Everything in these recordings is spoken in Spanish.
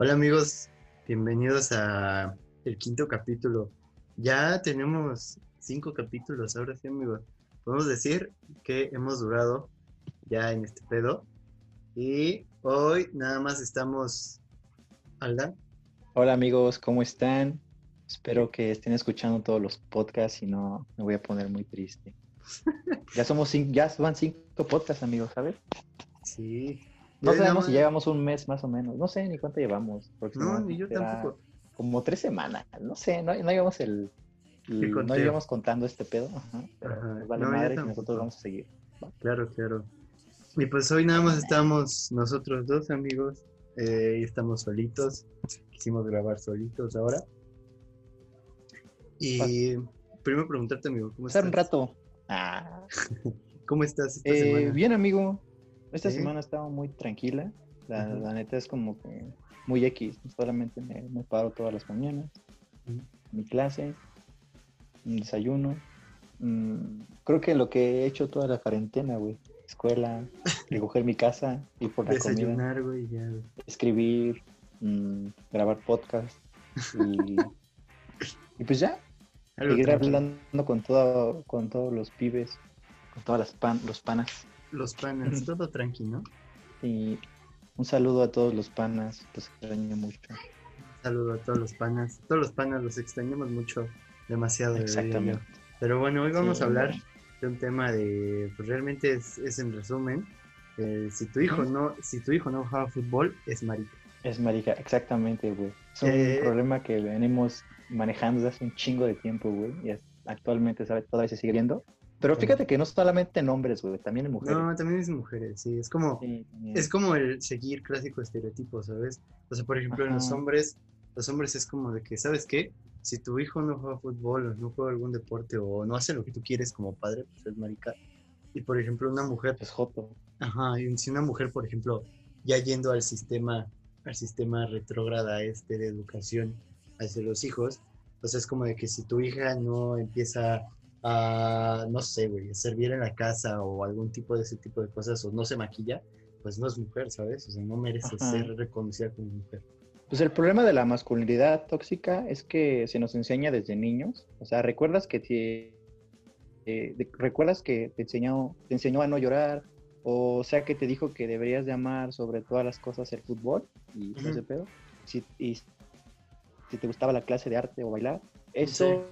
Hola amigos, bienvenidos a el quinto capítulo. Ya tenemos cinco capítulos, ahora sí amigos. Podemos decir que hemos durado ya en este pedo. Y hoy nada más estamos... Alda. Hola amigos, ¿cómo están? Espero que estén escuchando todos los podcasts y no me voy a poner muy triste. ya somos cinco, ya van cinco podcasts, amigos, ¿sabes? Sí. No sabemos si llevamos un mes más o menos. No sé ni cuánto llevamos. No, ni yo tampoco. Como tres semanas. No sé, no, no llevamos el. no íbamos contando este pedo. Ajá, vale madre y nosotros vamos a seguir. Claro, claro. Y pues hoy nada más estamos nosotros dos amigos. Eh, y estamos solitos. Quisimos grabar solitos ahora. Y primero preguntarte, amigo, ¿cómo estás? un rato. Ah. ¿Cómo estás esta eh, semana? Bien, amigo. Esta semana estaba muy tranquila. La, neta es como que muy X. Solamente me, paro todas las mañanas. Mi clase, mi desayuno. Mm, creo que lo que he hecho toda la cuarentena, güey. Escuela, recoger mi casa, ir por la Desayunar, güey, ya. Escribir, mm, grabar podcast. Y, y pues ya. seguir hablando con, todo, con todos los pibes, con todas las pan, los panas. Los panas, todo tranquilo. Y un saludo a todos los panas, los extraño mucho. Un saludo a todos los panas. Todos los panas los extrañamos mucho, demasiado. Exactamente. Pero bueno, hoy vamos a hablar de un tema de, pues realmente es, en resumen, eh, si tu hijo no, si tu hijo no juega fútbol, es marica. Es marica, exactamente, güey. Es un eh, problema que venimos manejando desde hace un chingo de tiempo, güey. Y actualmente, ¿sabes? Todavía se sigue viendo. Pero fíjate que no solamente en hombres, güey, también en mujeres. No, también es mujeres, sí. Es como, es como el seguir clásico estereotipo, ¿sabes? O sea, por ejemplo, en los hombres, los hombres es como de que, ¿sabes qué? Si tu hijo no juega fútbol o no juega algún deporte o no hace lo que tú quieres como padre, pues es marica. Y por ejemplo, una mujer. Es joto. Ajá, y si una mujer, por ejemplo, ya yendo al sistema, al sistema retrógrada este de educación hacia los hijos, pues es como de que si tu hija no empieza a, no sé, güey, servir en la casa o algún tipo de ese tipo de cosas o no se maquilla, pues no es mujer, ¿sabes? O sea, no merece ser reconocida como mujer. Pues el problema de la masculinidad tóxica es que se nos enseña desde niños. O sea, ¿recuerdas que te, eh, ¿recuerdas que te enseñó, te enseñó a no llorar? O sea, que te dijo que deberías de amar sobre todas las cosas el fútbol y ese pedo. Si, y si te gustaba la clase de arte o bailar. Eso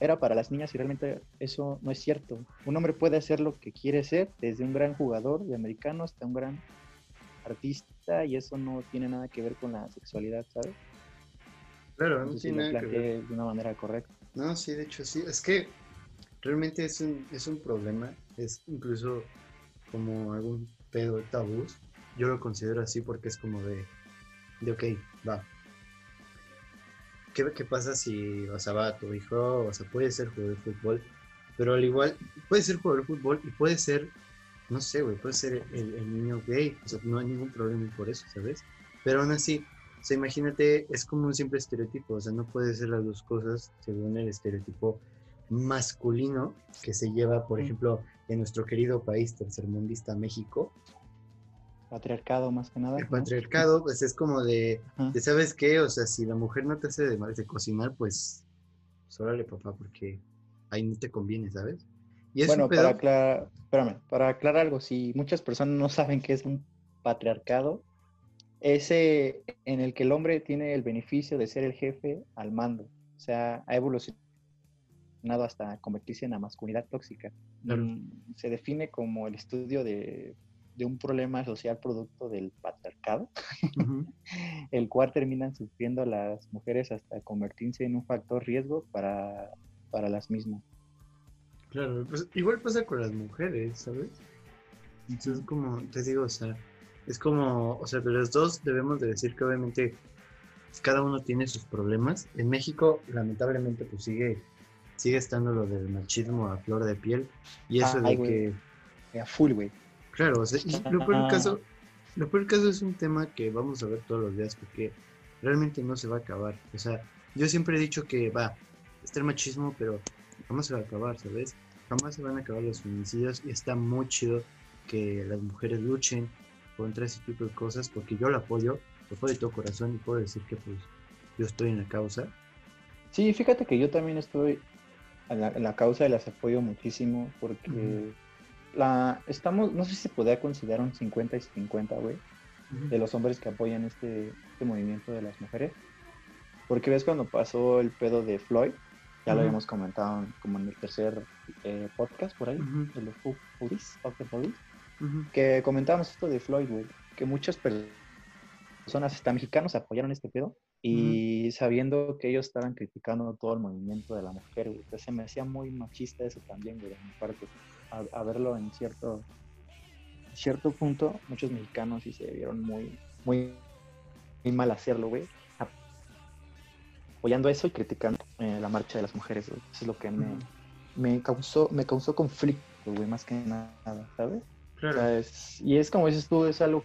era para las niñas y realmente eso no es cierto. Un hombre puede hacer lo que quiere ser, desde un gran jugador de americano hasta un gran artista, y eso no tiene nada que ver con la sexualidad, ¿sabes? Claro, no tiene nada que ver. de una manera correcta. No, sí, de hecho sí. Es que realmente es un, es un problema, es incluso como algún pedo de tabús. Yo lo considero así porque es como de, de ok, va, ¿qué, pasa si, o sea, va tu hijo, o sea, puede ser jugador de fútbol, pero al igual, puede ser jugador de fútbol y puede ser, no sé, güey, puede ser el, niño gay, o sea, no hay ningún problema por eso, ¿sabes? Pero aún así, o sea, imagínate, es como un simple estereotipo, o sea, no puede ser las dos cosas según el estereotipo masculino que se lleva, por ejemplo, en nuestro querido país tercermundista México, Patriarcado más que nada. El patriarcado, pues es como de, ¿sabes qué? O sea, si la mujer no te hace de, de cocinar, pues, pues órale, papá, porque ahí no te conviene, ¿sabes? Y bueno, para aclarar, espérame, para aclarar algo, si muchas personas no saben qué es un patriarcado, ese en el que el hombre tiene el beneficio de ser el jefe al mando. O sea, ha evolucionado hasta convertirse en la masculinidad tóxica. Mm, se define como el estudio de de un problema social producto del patriarcado, el cual terminan sufriendo las mujeres hasta convertirse en un factor riesgo para, para las mismas. Claro, pues igual pasa con las mujeres, ¿sabes? Entonces, como te digo, o sea, es como, o sea, de los dos debemos de decir que obviamente cada uno tiene sus problemas. En México, lamentablemente, pues sigue, sigue estando lo del machismo a flor de piel y eso de que... A full, güey Claro, o sea, lo peor, caso, lo peor caso es un tema que vamos a ver todos los días porque realmente no se va a acabar. O sea, yo siempre he dicho que va, está el machismo, pero jamás se va a acabar, ¿sabes? Jamás se van a acabar los feminicidios y está muy chido que las mujeres luchen contra ese tipo de cosas porque yo lo apoyo. lo fue de todo corazón y puedo decir que pues yo estoy en la causa. Sí, fíjate que yo también estoy en la, causa y las apoyo muchísimo porque la estamos, no sé si se podría considerar un 50 y 50, güey, de los hombres que apoyan este, este movimiento de las mujeres. Porque ves cuando pasó el pedo de Floyd, ya lo habíamos comentado como en el tercer eh, podcast por ahí, de los Police, of the Police, que comentábamos esto de Floyd, güey, que muchas personas, hasta mexicanos, apoyaron este pedo y sabiendo que ellos estaban criticando todo el movimiento de la mujer, güey, se me hacía muy machista eso también, güey, de mi parte, a, verlo en cierto, cierto punto, muchos mexicanos sí se vieron muy, muy, muy mal hacerlo, güey, apoyando eso y criticando eh, la marcha de las mujeres, güey. Eso es lo que me, me causó, me causó conflicto, güey, más que nada, ¿sabes? Claro. y es como dices tú, es algo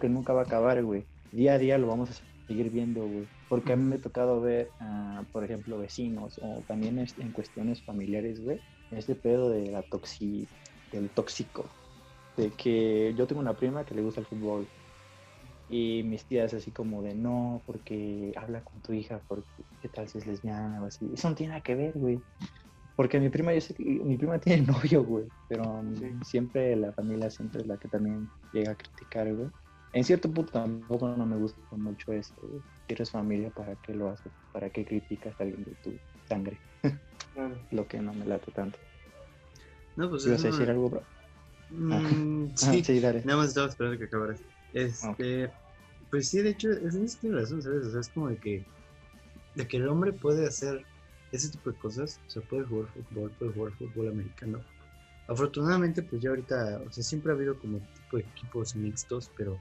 que nunca va a acabar, güey. Día a día lo vamos a seguir viendo, güey. Porque a mí me ha tocado ver, por ejemplo, vecinos o también en cuestiones familiares, güey, este pedo de la toxi, del tóxico. De que yo tengo una prima que le gusta el fútbol y mis tías así como de no, porque habla con tu hija, porque qué tal si es lesbiana o así. Eso no tiene nada que ver, güey. Porque mi prima, yo sé que mi prima tiene novio, güey. Pero siempre la familia siempre es la que también llega a criticar, güey. En cierto punto tampoco no me gusta mucho eso, güey. Si eres familia, ¿para qué lo haces? ¿Para qué criticas a alguien de tu sangre? Lo que no me late tanto. No, pues. ¿Ibas a decir algo, bro? Mm, sí, sí nada más estaba esperando que acabaras. Este, pues sí, de hecho, es, tiene razón, ¿sabes? O sea, es como de que, de que el hombre puede hacer ese tipo de cosas, o sea, puede jugar fútbol, puede jugar fútbol americano. Afortunadamente, pues ya ahorita, o sea, siempre ha habido como tipo de equipos mixtos, pero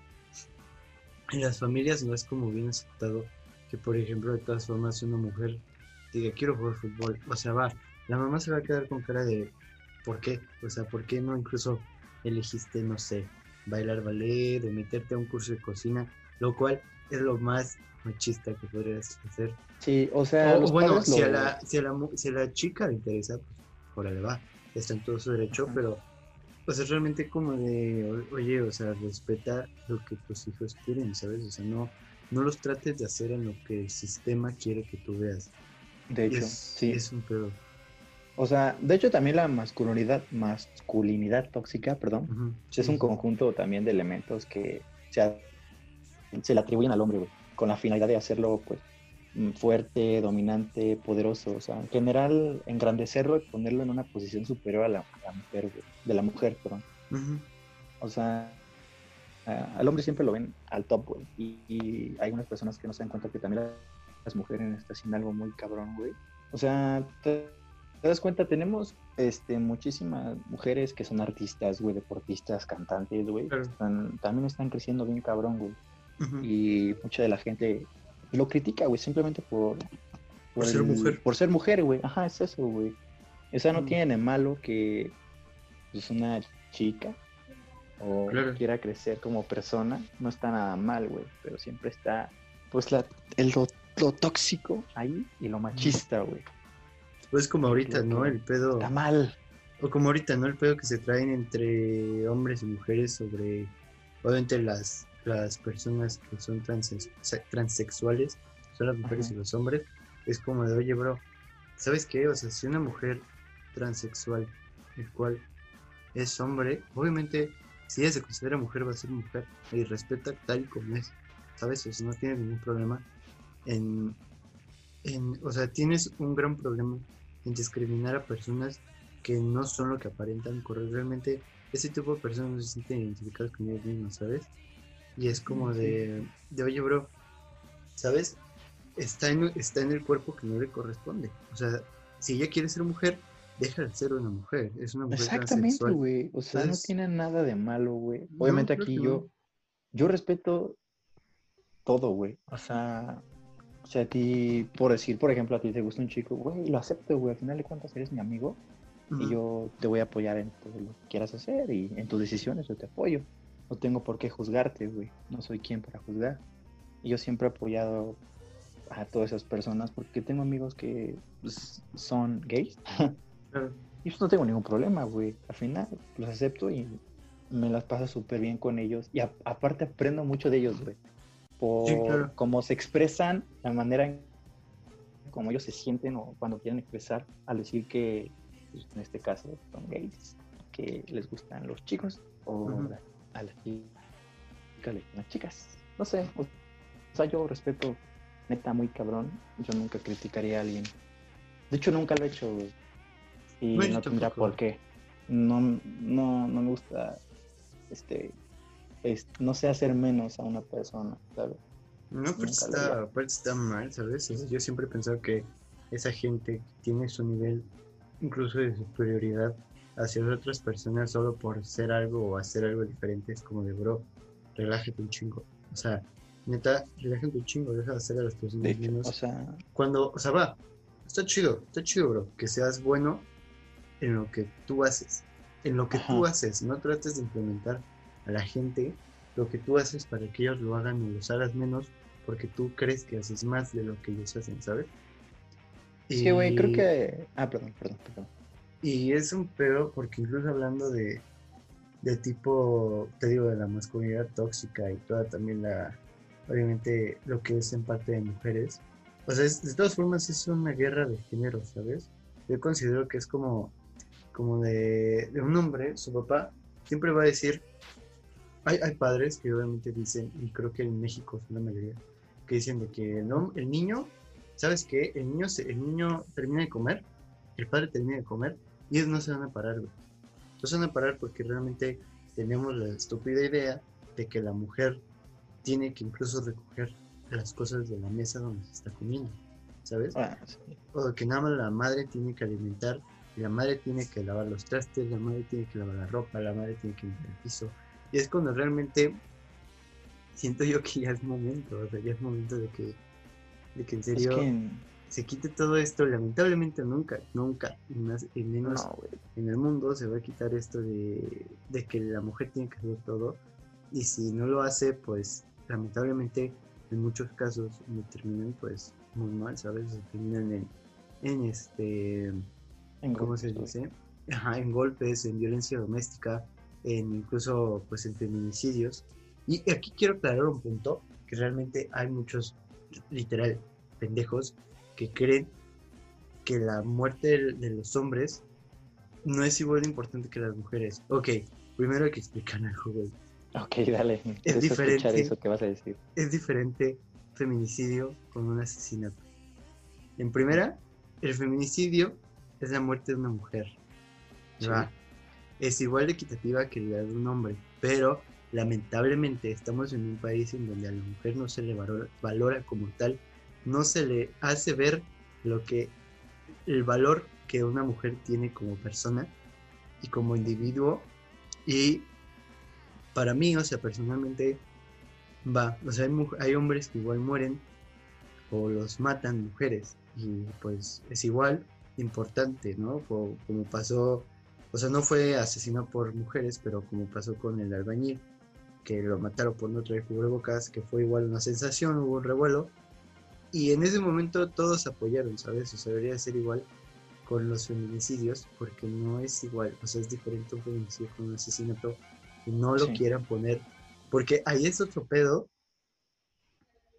en las familias no es como bien aceptado que, por ejemplo, de todas formas, una mujer diga, quiero jugar fútbol, o sea, va, la mamá se va a quedar con cara de, ¿por qué? O sea, ¿por qué no incluso elegiste, no sé, bailar ballet o meterte a un curso de cocina, lo cual es lo más machista que podrías hacer. Sí, o sea, bueno, si, a la, si, a la, si, a la, chica le interesa, pues le va, está en todo su derecho, pero pues es realmente como de, oye, o sea, respeta lo que tus hijos quieren, ¿sabes? O sea, no, no los trates de hacer en lo que el sistema quiere que tú veas. De hecho, sí. Es un pedo. O sea, de hecho también la masculinidad, masculinidad tóxica, perdón, es un conjunto también de elementos que se, se le atribuyen al hombre, güey, con la finalidad de hacerlo, pues, mm, fuerte, dominante, poderoso, o sea, en general, engrandecerlo y ponerlo en una posición superior a la, mujer, güey, de la mujer, perdón. O sea, al hombre siempre lo ven al top, güey, y, hay unas personas que no se dan cuenta que también las mujeres están haciendo algo muy cabrón, güey. O sea, te das cuenta, tenemos este, muchísimas mujeres que son artistas, güey, deportistas, cantantes, güey. también están creciendo bien cabrón, güey. Y mucha de la gente lo critica, güey, simplemente por... Por, ser mujer. Por ser mujer, güey. Ajá, es eso, güey. O sea, no tiene de malo que pues, una chica o quiera crecer como persona. No está nada mal, güey. Pero siempre está, pues, la, el, lo tóxico ahí y lo machista, güey. Pues como ahorita, ¿no? El pedo. Está mal. O como ahorita, ¿no? El pedo que se traen entre hombres y mujeres sobre. Obviamente las, las personas que son transexuales, son las mujeres y los hombres. Es como de, oye, bro, ¿sabes qué? O sea, si una mujer transexual, el cual es hombre, obviamente, si ella se considera mujer, va a ser mujer y respeta tal y como es. ¿Sabes? O sea, no tiene ningún problema en, en. O sea, tienes un gran problema en discriminar a personas que no son lo que aparentan correr. Realmente ese tipo de personas no se sienten identificadas con ellos mismos, ¿sabes? Y es como de, de oye, bro, ¿sabes? Está en, está en el cuerpo que no le corresponde. O sea, si ella quiere ser mujer, deja de ser una mujer. Es una mujer Exactamente, güey. O sea, no tiene nada de malo, güey. Obviamente aquí yo, yo respeto todo, güey. O sea, o sea, a ti, por decir, por ejemplo, a ti te gusta un chico, güey, lo acepto, güey, al final de cuentas eres mi amigo y yo te voy a apoyar en todo lo que quieras hacer y en tus decisiones yo te apoyo. No tengo por qué juzgarte, güey, no soy quien para juzgar. Y yo siempre he apoyado a todas esas personas porque tengo amigos que pues, son gays y pues no tengo ningún problema, güey. Al final los acepto y me las paso súper bien con ellos y aparte aprendo mucho de ellos, güey. Por cómo se expresan, la manera en cómo ellos se sienten o cuando quieren expresar al decir que, pues, en este caso, son gays, que les gustan los chicos o a las chicas las chicas. No sé, o sea, yo respeto neta muy cabrón. Yo nunca criticaría a alguien. De hecho, nunca lo he hecho, Y no tendría por qué. No, no, no me gusta, este, no sé hacer menos a una persona, ¿sabes? No, pero está, está mal, ¿sabes? Yo siempre he pensado que esa gente tiene su nivel incluso de superioridad hacia otras personas solo por ser algo o hacer algo diferente. Es como de, bro, relájate un chingo. O sea, neta, relájate un chingo, deja de hacer a las personas menos. O sea, cuando, o sea, va, está chido, está chido, bro, que seas bueno en lo que tú haces. En lo que tú haces, no trates de implementar a la gente lo que tú haces para que ellos lo hagan o los hagas menos porque tú crees que haces más de lo que ellos hacen, ¿sabes? Sí, güey, creo que... Ah, perdón, perdón, perdón. Y es un pedo porque incluso hablando de, de tipo, te digo, de la masculinidad tóxica y toda también la, obviamente, lo que es en parte de mujeres, o sea, de todas formas es una guerra de género, ¿sabes? Yo considero que es como, como de, de un hombre, su papá, siempre va a decir, hay, hay, padres que obviamente dicen, y creo que en México son la mayoría, que dicen de que el, el niño, ¿sabes qué? El niño, se, el niño termina de comer, el padre termina de comer, y ellos no se van a parar, güey. No se van a parar porque realmente tenemos la estúpida idea de que la mujer tiene que incluso recoger las cosas de la mesa donde se está comiendo, ¿sabes? Ah, o que nada más la madre tiene que alimentar, y la madre tiene que lavar los trastes, la madre tiene que lavar la ropa, la madre tiene que limpiar el piso. Y es cuando realmente siento yo que ya es momento, o sea, ya es momento de que, de que en serio se quite todo esto. Lamentablemente nunca, nunca, más, menos en el mundo se va a quitar esto de, de que la mujer tiene que hacer todo. Y si no lo hace, pues lamentablemente en muchos casos me terminan pues muy mal, ¿sabes? Se terminan en, en este, en ¿cómo se dice? Ajá, en golpes, en violencia doméstica, en incluso pues en feminicidios. Y aquí quiero aclarar un punto, que realmente hay muchos, literal, pendejos que creen que la muerte de, los hombres no es igual de importante que las mujeres. Ok, primero hay que explicar algo, güey. Ok, dale. Es diferente. Eso que vas a decir. Es diferente feminicidio con un asesinato. En primera, el feminicidio es la muerte de una mujer. Es igual de equitativa que la de un hombre, pero lamentablemente estamos en un país en donde a la mujer no se le valora, como tal, no se le hace ver lo que el valor que una mujer tiene como persona y como individuo y para mí, o sea, personalmente, va, o sea, hay, hombres que igual mueren o los matan mujeres y pues es igual importante, ¿no? Como, pasó, o sea, no fue asesinado por mujeres, pero como pasó con el albañil, que lo mataron por no traer cubrebocas, que fue igual una sensación, hubo un revuelo, y en ese momento todos apoyaron, ¿sabes? O sea, debería ser igual con los feminicidios, porque no es igual, o sea, es diferente un feminicidio con un asesinato no lo quieran poner, porque ahí es otro pedo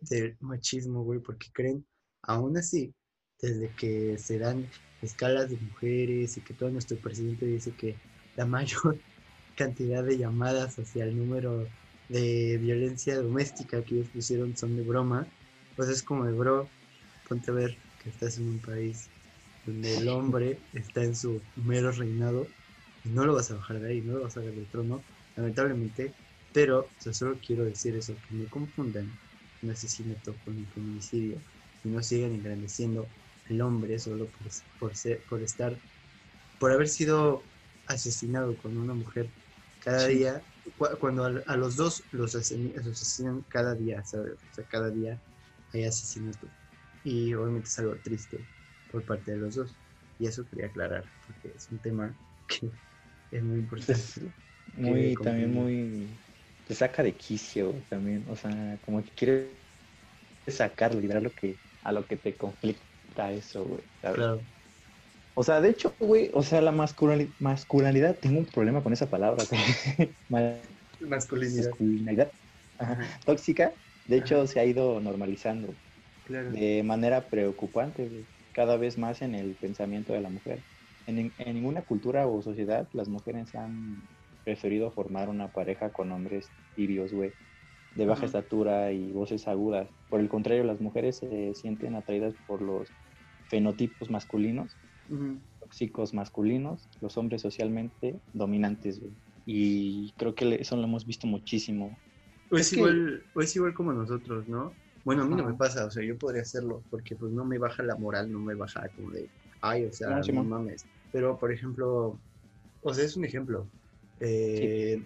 del machismo, güey, porque creen, aún así, desde que se dan escalas de mujeres y que todo nuestro presidente dice que la mayor cantidad de llamadas hacia el número de violencia doméstica que ellos pusieron son de broma, pues es como de bro, ponte a ver que estás en un país donde el hombre está en su mero reinado y no lo vas a bajar de ahí, no lo vas a bajar del trono lamentablemente, pero solo quiero decir eso, que no confundan un asesinato con un feminicidio y no sigan engrandeciendo al hombre solo por, por, ser, por estar, por haber sido asesinado con una mujer cada día, cuando a, los dos los asesinan cada día, ¿sabes? O sea, cada día hay asesinatos. Y obviamente es algo triste por parte de los dos. Y eso quería aclarar, porque es un tema que es muy importante muy, también muy, te saca de quicio también, o sea, como que quieres sacar, liberar lo que, a lo que te conflicta eso, güey, Claro. O sea, de hecho, güey, o sea, la masculinidad, masculinidad, tengo un problema con esa palabra, Masculinidad. Masculinidad. Tóxica. De hecho, se ha ido normalizando Claro. de manera preocupante, güey, cada vez más en el pensamiento de la mujer. En, nin- en ninguna cultura o sociedad las mujeres han preferido formar una pareja con hombres tibios, güey, de baja estatura y voces agudas. Por el contrario, las mujeres se sienten atraídas por los fenotipos masculinos, tóxicos masculinos, los hombres socialmente dominantes, güey. Y creo que eso lo hemos visto muchísimo. O es, Es que- igual, o es igual como nosotros, ¿no? Bueno, a mí no me pasa, o sea, yo podría hacerlo porque pues no me baja la moral, no me baja como de, ay, o sea, No, mames. Pero, por ejemplo, o sea, es un ejemplo. Eh,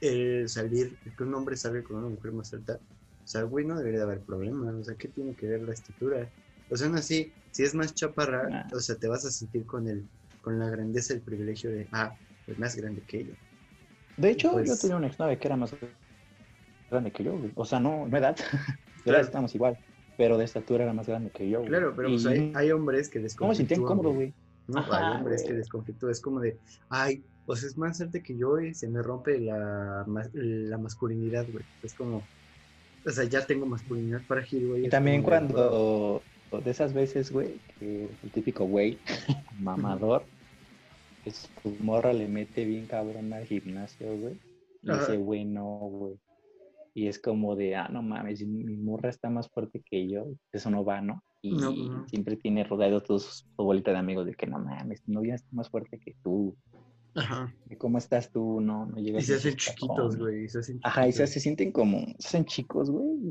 El salir, que un hombre salga con una mujer más alta, o sea, güey, no debería de haber problema, o sea, ¿qué tiene que ver la estatura? O sea, aún así, si es más chaparra, Nah. o sea, te vas a sentir con el, con la grandeza, el privilegio de, ah, es más grande que ella. De hecho, yo Pues- tenía una exnovia que era más grande que yo, güey. O sea, no, no edad. Claro. estamos igual. Pero de estatura era más grande que yo, güey. Claro, pero pues hay, hay hombres que ¿Cómo me sentía desconfitúan, incómodo, güey. ¿no? Ajá, Hay hombres que güey. desconfitúan, es como de, ay, o sea, es más alta que yo y se me rompe la, la masculinidad, güey. Es como, o sea, ya tengo masculinidad frágil, güey. Y también como de, esas veces, güey, que el típico güey, mamador, que su morra le mete bien cabrón al gimnasio, güey. Y Ajá. ese güey no, güey. Y es como de, ah, no mames, mi morra está más fuerte que yo. Eso no va, ¿no? Y No, pues no. siempre tiene rodeado todos su bolita de amigos de que no mames, tu novia está más fuerte que tú. Ajá. ¿Y ¿Cómo estás tú? No, no Y llegas se ni hacen chiquitos, güey. y se Ajá, y se, se sienten como, se hacen chicos, güey. Y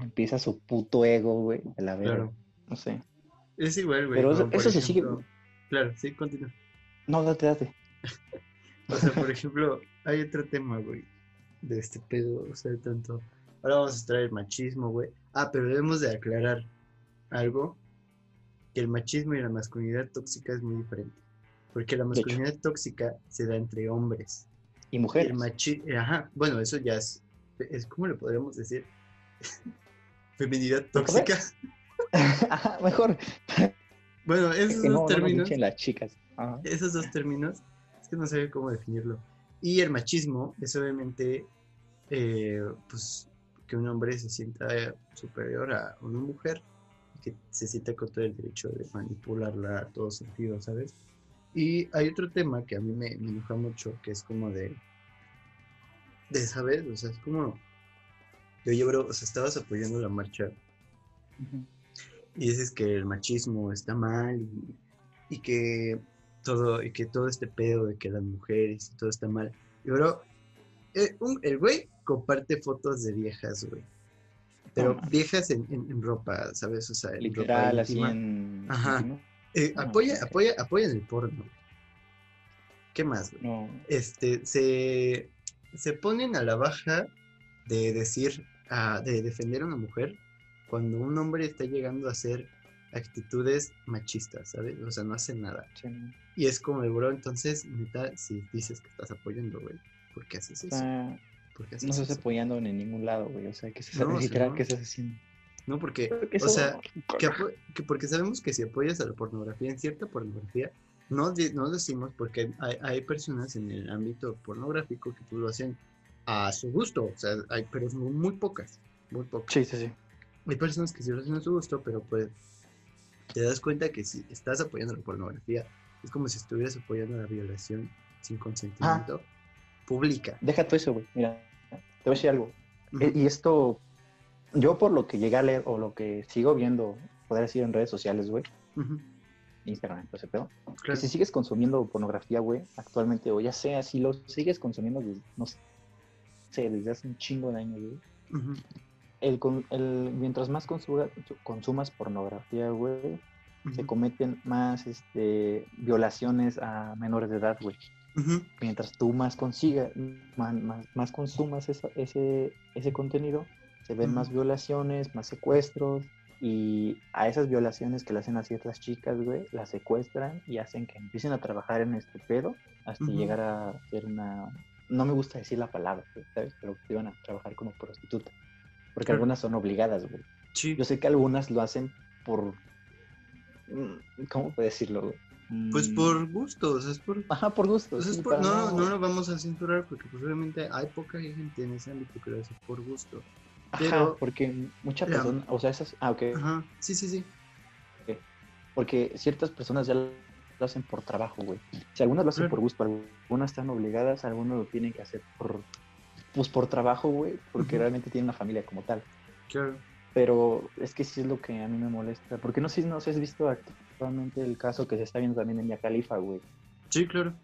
empieza su puto ego, güey, de la verga. Claro. No sé. Es igual, güey. Pero eso- eso se sigue- Claro, sí, continúa. No, date, date. O sea, por ejemplo, hay otro tema, güey, de este pedo, o sea, de tanto. Ahora vamos a estar el machismo, güey. Ah, pero debemos de aclarar algo, que el machismo y la masculinidad tóxica es muy diferente. Porque la masculinidad tóxica se da entre hombres. Y Y mujeres. el machi... Ajá, bueno, eso ya es, es ¿cómo le podríamos decir? Feminidad tóxica. Ajá, mejor. Bueno, Es esos que no, dos no nos términos, dicen las chicas. Ajá. esos dos términos, es que no sé cómo definirlo. Y el machismo es obviamente, eh, pues, que un hombre se sienta superior a una mujer que se sienta con todo el derecho de manipularla a todo sentido, ¿sabes? Y hay otro tema que a mí me, me enoja mucho, que es como de, de saber, o sea, es como, oye, bro, o sea, estabas apoyando la marcha y dices que el machismo está mal y, y que todo y que todo este pedo de que las mujeres y todo está mal. Y bro, eh, un- el güey comparte fotos de viejas, güey. Pero viejas en, en- en ropa, ¿sabes? O sea, en ropa Literal, así íntima. en. Ajá. Eh, No, apoya, apoya, apoya en el porno. ¿Qué más, güey? No. este, se, se ponen a la baja de decir, ah, de defender a una mujer cuando un hombre está llegando a hacer actitudes machistas, ¿sabes? O sea, no hace nada. sí, no. Y es como bro, entonces, neta, si dices que estás apoyando, güey, ¿por qué haces eso? sea, ¿Por qué no haces estás eso? apoyando en ningún lado, güey. O sea, que se No, literal no. qué estás haciendo. No, porque, Porque o sea, que, que porque sabemos que si apoyas a la pornografía, en cierta pornografía, no, no decimos porque hay, hay personas en el ámbito pornográfico que tú lo hacen a su gusto, o sea, hay, pero muy, pocas, muy pocas. Sí, sí, sí. Hay personas que sí lo hacen a su gusto, pero pues te das cuenta que si estás apoyando la pornografía, es como si estuvieras apoyando la violación sin consentimiento pública. Deja tú eso, güey. Mira, te voy a decir algo. Y esto, yo por lo que llegué a leer o lo que sigo viendo, poder decir en redes sociales, güey, Instagram, entonces, pero que claro. si sigues consumiendo pornografía, güey, actualmente, o ya sea, si lo sigues consumiendo, no sé, desde hace un chingo de años, güey, Ujú, el, mientras más consuma- consumas pornografía, güey, se cometen más este, violaciones a menores de edad, güey. Mientras tú más consigas, más, más, más consumas esa- ese, ese contenido, se ven más violaciones, más secuestros, y a esas violaciones que le hacen a ciertas chicas, güey, las secuestran y hacen que empiecen a trabajar en este pedo hasta llegar a ser una... No me gusta decir la palabra, ¿sabes? Pero que iban a trabajar como prostituta. Porque Claro. algunas son obligadas, güey. Sí. Yo sé que algunas lo hacen por... mm, ¿Cómo puedo decirlo? güey? Pues Mm, por gusto, o sea, es por... Ajá, por gusto. o sea, es sí, por- para no, no nos vamos a censurar porque pues obviamente hay poca gente en ese ámbito que lo hace por gusto. Ajá, porque muchas personas, o sea, esas, ah, ok, Ajá, sí, sí, sí. porque ciertas personas ya lo hacen por trabajo, güey. Si algunas lo hacen por gusto, algunas están obligadas, algunos lo tienen que hacer por, pues por trabajo, güey, porque realmente tienen una familia como tal. Claro. Pero es que sí es lo que a mí me molesta, porque no sé si no has visto actualmente el caso que se está viendo también en Mia Khalifa, güey, Sí, claro.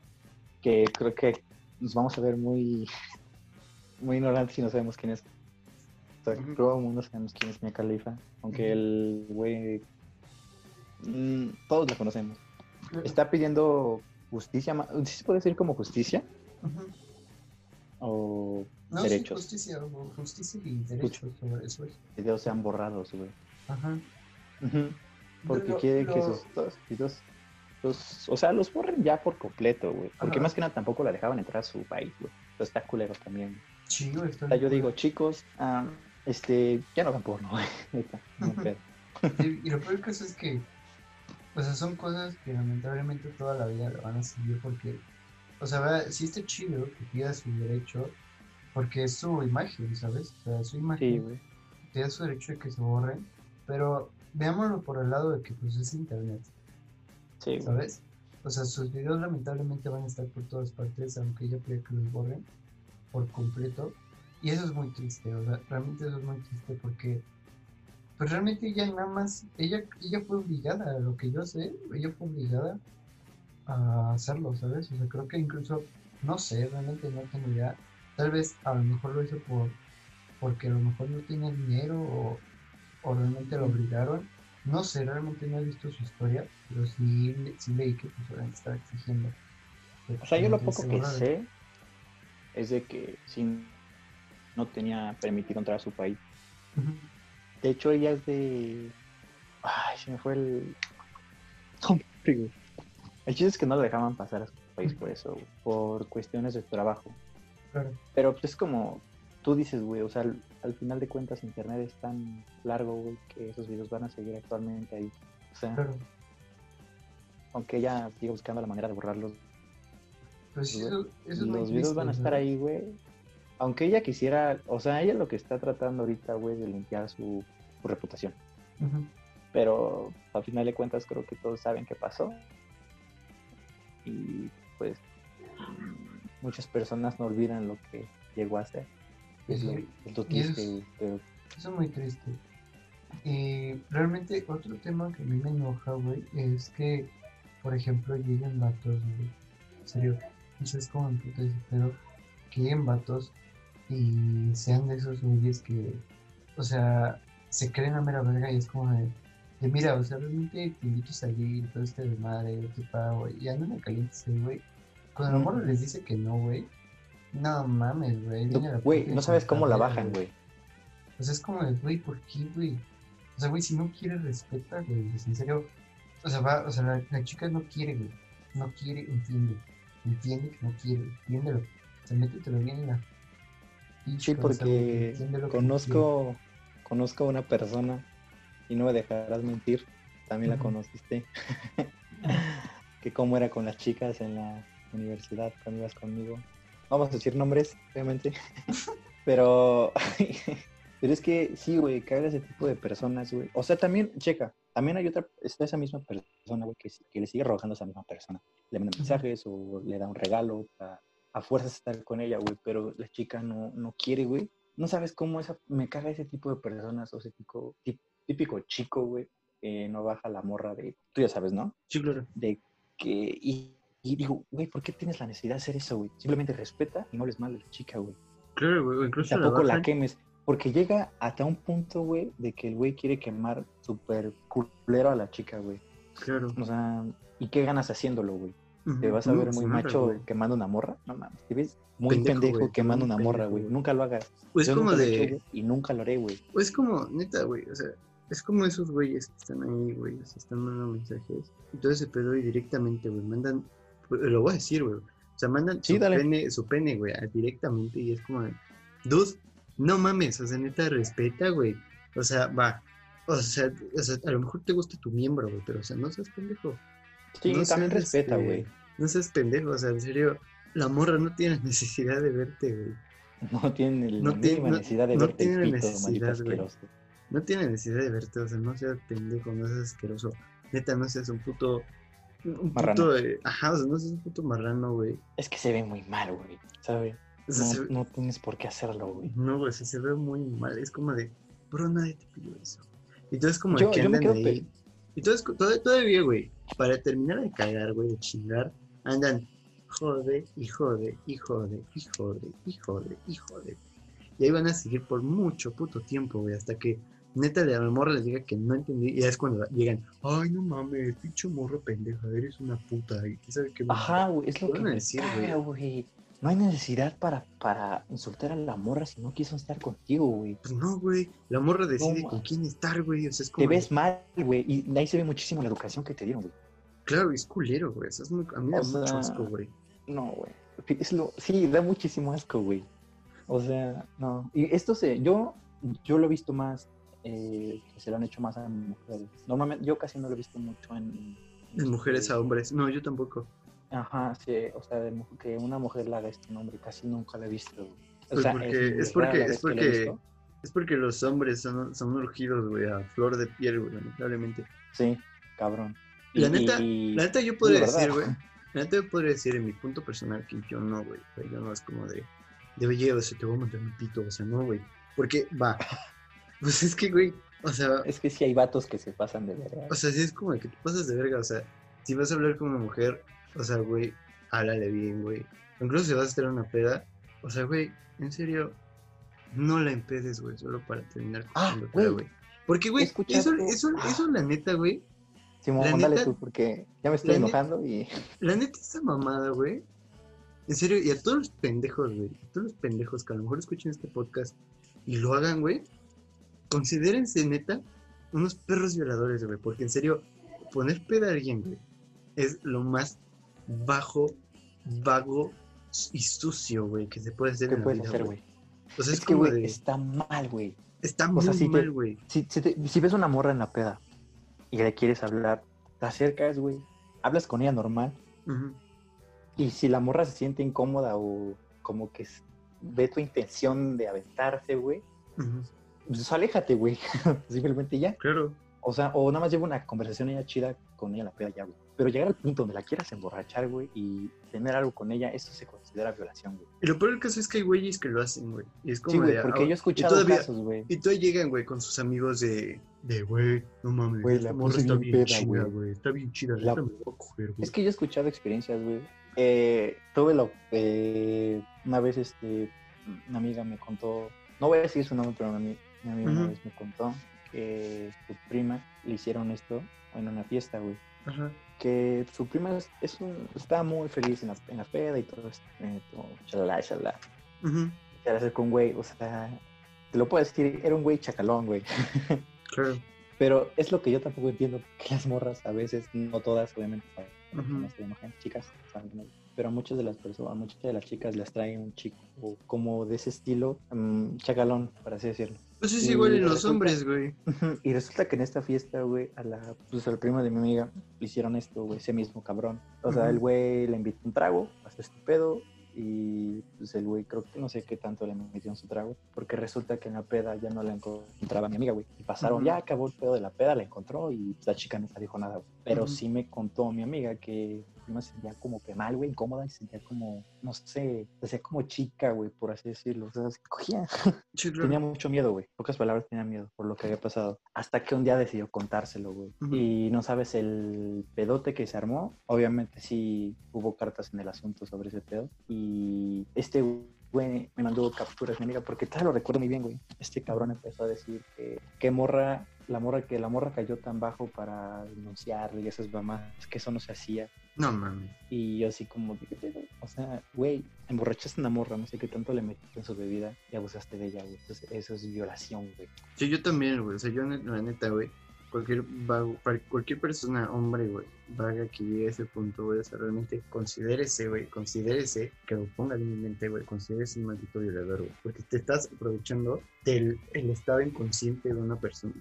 que creo que nos vamos a ver muy, muy ignorantes si no sabemos quién es. O sea, Ujú. todo el mundo sabemos quién es Mia Khalifa, aunque el güey, mm, todos la conocemos. Está pidiendo justicia, ¿sí se puede decir como justicia? Ujú. O No, derechos. sí, justicia, justicia y derechos sobre eso. es. videos sean borrados, güey. Ajá. Porque Pero- quiere que sus videos, los, o sea, los borren ya por completo, güey. Porque Ajá. más que nada tampoco la dejaban entrar a su país, güey. Está culero también. Sí, güey, está O sea, yo digo, chicos, ah, este, ya no hagan porno, güey. No. Y, y lo peor caso es que, o sea, son cosas que lamentablemente toda la vida lo van a seguir porque, o sea, va- sí está chido que pida su derecho porque es su imagen, ¿sabes? O sea, su imagen Sí, su derecho de que se borren, pero veámoslo por el lado de que pues es internet, Sí. ¿sabes? O sea, sus videos lamentablemente van a estar por todas partes, aunque ella pida que los borren por completo. Y eso es muy triste, o sea, realmente eso es muy triste porque, pues realmente ella nada más, ella, ella fue obligada, a lo que yo sé, ella fue obligada a hacerlo, ¿sabes? O sea, creo que incluso, no sé, realmente no tengo idea. Tal vez a lo mejor lo hizo por, porque a lo mejor no tenía dinero o, o realmente lo obligaron. No sé, realmente no he visto su historia, pero sí, sí leí que pues estaba exigiendo. O sea, yo lo poco que sé es de que sí no tenía permitido entrar a su país. Ujú. De hecho, ella es de. Ay, se me fue el. El chiste es que no la dejaban pasar a su país por eso, por cuestiones de trabajo. Claro. Pero pues es como tú dices, güey, o sea, al, al final de cuentas, internet es tan largo, güey, que esos videos van a seguir actualmente ahí. O sea, Claro. aunque ella siga buscando la manera de borrarlos, Pues eso, eso los videos van a estar ahí, güey. Aunque ella quisiera, o sea, ella lo que está tratando ahorita, güey, de limpiar su, su reputación. Pero al final de cuentas creo que todos saben qué pasó y pues muchas personas no olvidan lo que llegó a ser es lo, es triste, pero Eso es muy triste. Y realmente otro tema que a mí me enoja, güey, es que, por ejemplo, lleguen vatos, güey. En serio, eso es como puta pedo. Que lleguen vatos y sean de esos güeyes que, o sea, se creen a mera verga y es como de, de, mira, o sea, realmente te invito a salir, todo este de madre, te pago, y andan en calientes ahí, güey. Cuando el morro les dice que no, güey, no mames, güey. no, güey, no sabes cómo la bajan, güey. o sea, es como de, güey, ¿por qué, güey? O sea, güey, si no quiere, respeta, güey. pues, En serio. O sea, va, o sea, la, la chica no quiere, güey. No quiere, entiende. Entiende que no quiere, entiéndelo. O sea, métetelo bien en la. Sí, porque que conozco conozco a una persona y no me dejarás mentir, también la conociste. que cómo era con las chicas en la universidad cuando ibas conmigo. Vamos a decir nombres, obviamente. Pero pero es que sí, güey, caga ese tipo de personas, güey. O sea, también, checa, también hay otra, está esa misma persona, güey, que, que le sigue rogando a esa misma persona. Le manda mensajes o le da un regalo para a fuerzas estar con ella, güey, pero la chica no, no quiere, güey. No sabes cómo esa, me caga ese tipo de personas o ese tipo, tí- típico chico, güey, que no baja la morra de, tú ya sabes, ¿no? Sí, claro. De que, y, y digo, güey, ¿por qué tienes la necesidad de hacer eso, güey? Simplemente respeta y no hables mal de la chica, güey. Claro, güey. Incluso Tampoco la bajan. quemes. Porque llega hasta un punto, güey, de que el güey quiere quemar súper culero a la chica, güey. Claro. O sea, ¿y qué ganas haciéndolo, güey? ¿Te vas a ver muy macho quemando una morra? No mames, te ves muy Pendejo, quemando una morra, pendejo, güey. güey. Nunca lo hagas. Pues Yo como de. hecho, y nunca lo haré, güey. Pues como, neta, güey, o sea, es como esos güeyes que están ahí, güey, o sea, están mandando mensajes. Entonces ese pedo y directamente, güey, mandan, lo voy a decir, güey, o sea, mandan Sí, su, dale. pene, su pene, güey, directamente y es como, de, dude, no mames, o sea, neta, respeta, güey, o sea, va, o sea, o sea, a lo mejor te gusta tu miembro, güey, pero, o sea, no seas pendejo. Sí, No también seas, respeta, este, güey. No seas pendejo, o sea, en serio, la morra no tiene necesidad de verte, güey. No tiene la No tiene- mínima no- necesidad de no verte el tiene pito, necesidad, güey. No tiene necesidad de verte, o sea, no seas pendejo, no seas asqueroso. Neta, no seas un puto. Un Marrano. puto. eh, ajá, o sea, no seas un puto marrano, güey. Es que se ve muy mal, güey, ¿sabes? O sea, No, ve- no tienes por qué hacerlo, güey. No, güey, sí se ve muy mal. Es como de, bro, nadie te pidió eso. Y entonces, como Yo- que yo me andan ahí. Y entonces, todo- todavía, güey, para terminar de cagar, güey, de chingar, andan, jode, y jode, y jode, y jode, y jode, y jode. Y ahí van a seguir por mucho puto tiempo, güey, hasta que neta de la morra les diga que no entendí. Y es cuando llegan, ay, no mames, pinche morro pendeja, eres una puta. Y quién sabe qué. Ajá, güey, es lo ¿Qué que van a me decir, güey. No hay necesidad para, para insultar a la morra si no quiso estar contigo, güey. Pues no, güey, la morra decide No, con quién estar, güey. O sea, es como. Te ves mal, güey, y ahí se ve muchísimo la educación que te dieron, güey. Claro, es culero, güey. Eso es muy, a mí me da mucho asco, güey. No, güey. Es lo, sí, da muchísimo asco, güey. O sea, no. Y esto se, yo, yo lo he visto más, eh, que se lo han hecho más a mujeres. Normalmente, yo casi no lo he visto mucho en... De mujeres este, a hombres. No, yo tampoco. Ajá, sí, o sea, de que una mujer le haga un hombre, casi nunca lo he visto. O Pues sea, porque- es porque- la es porque-. Es porque los hombres son, son urgidos, güey, a flor de piel, güey, lamentablemente. Sí, cabrón. La Y- neta- y- La neta yo podría la decir, güey. La neta yo podría decir en mi punto personal que yo no, güey. Yo no es como de, de oye, o sea, te voy a mandar mi pito, o sea, no, güey. Porque, va. Pues es que, güey, o sea, Es que sí hay vatos que se pasan de verdad. o sea, sí es como que te pasas de verga, o sea, si vas a hablar con una mujer, o sea, güey, háblale bien, güey. Incluso si vas a en una peda, o sea, güey, en serio, no la empedes, güey, solo para terminar Ah, cogiéndotela, güey. güey. Porque, güey, eso, eso, eso, la neta, güey, Simón, la dale neta- tú, porque ya me estoy enojando y... La neta, esa mamada, güey. En serio, y a todos los pendejos, güey. A todos los pendejos que a lo mejor escuchen este podcast y lo hagan, güey. Considérense, neta, unos perros violadores, güey. Porque en serio, poner peda a alguien, güey, es lo más bajo, vago y sucio, güey, que se puede hacer ¿Qué en la puedes vida, hacer, güey? Sea, es, Es que, güey, de. está mal, güey. Está o muy sea, si te- mal, güey. Si, si, ves una morra en la peda y le quieres hablar, te acercas, güey, hablas con ella normal, y si la morra se siente incómoda o como que ve tu intención de aventarse, güey, Ujú. pues aléjate, güey. Simplemente ya. Claro. O sea, o nada más lleva una conversación ella chida con ella en la peda ya, güey. Pero llegar al punto donde la quieras emborrachar, güey, y tener algo con ella, eso se considera violación, güey. Y lo peor del caso es que hay güeyes que lo hacen, güey. Y es como Sí, güey, de, porque ah, yo he y escuchado todavía- casos, güey. Y todos llegan, güey, con sus amigos de, de, güey, no mames, Güey, la morra está bien peda, chida, güey. está bien chida, La- la... me la voy a coger, güey. Es que yo he escuchado experiencias, güey. Eh, tuve la... eh, una vez, este, una amiga me contó, no voy a decir su nombre, pero mi, mi amiga una vez me contó que su prima le hicieron esto en una fiesta, güey. Ajá. Que su prima es, es un, estaba muy feliz en la, en la peda y todo esto, eh, todo, shalala, shalala. Ujú, Se le acercó un güey, o sea, te lo puedo decir, era un güey chacalón, güey. Claro. Pero es lo que yo tampoco entiendo, que las morras a veces, no todas, obviamente, para se chicas, pero a muchas de las personas, a muchas de las chicas les trae un chico como de ese estilo, mm, chacalón, por así decirlo. Pues es igual en los resulta- hombres, güey. Y resulta que en esta fiesta, güey, a la, pues al primo de mi amiga le hicieron esto, güey, ese mismo cabrón. O sea, el güey le invitó un trago, pasó este pedo, y pues el güey creo que no sé qué tanto le metió en su trago, porque resulta que en la peda ya no la encontraba mi amiga, güey. Y pasaron, ya acabó el pedo de la peda, la encontró y pues, la chica nunca dijo nada, güey. Pero sí me contó mi amiga que me sentía como que mal, güey, incómoda y sentía como, no sé, hacía como chica, güey, por así decirlo. O sea, se cogía. Sí, claro. Tenía mucho miedo, güey. Pocas palabras tenía miedo por lo que había pasado. Hasta que un día decidió contárselo, güey. Y no sabes el pedote que se armó. Obviamente sí hubo cartas en el asunto sobre ese pedo. Y este güey me mandó capturas, mi amiga, porque tal lo recuerdo muy bien, güey. Este cabrón empezó a decir que, que morra, la morra, que la morra cayó tan bajo para denunciarle y esas mamás, que eso no se hacía. No mames. Y yo así como. O sea, güey, emborrachaste a una morra, no sé qué tanto le metiste en su bebida y abusaste de ella, güey. Entonces, eso es violación, güey. Sí, yo también, güey. O sea, yo, la neta, güey. Cualquier, vago- cualquier persona, hombre, güey, vaga que llegue a ese punto, güey, o sea, realmente considérese, güey, considérese, que lo ponga bien en mente, güey, considérese un maldito violador, güey, porque te estás aprovechando del el estado inconsciente de una persona.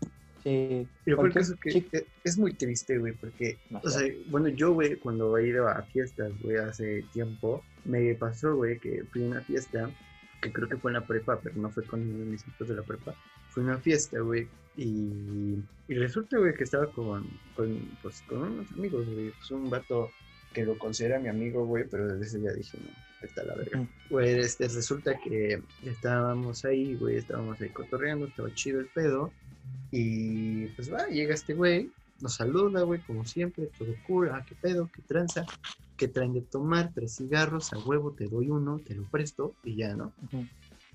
Sí. Cualquier caso que chico- e- es muy triste, güey, porque, o sea, bueno, yo, güey, cuando he ido a fiestas, güey, hace tiempo, me pasó, güey, que fui a una fiesta, que creo que fue en la prepa, pero no fue con mis amigos de la prepa, fue una fiesta, güey, y, y resulta, güey, que estaba con, con, pues, con unos amigos, güey, pues un vato que lo considera mi amigo, güey, pero desde ese día dije, no, está la verga. Mm. Güey, este, resulta que estábamos ahí, güey, estábamos ahí cotorreando, estaba chido el pedo, y pues va, llega este güey, nos saluda, güey, como siempre, todo cool, ah, qué pedo, qué tranza, qué traen de tomar, tres cigarros, a huevo, te doy uno, te lo presto, y ya, ¿no? Ujú.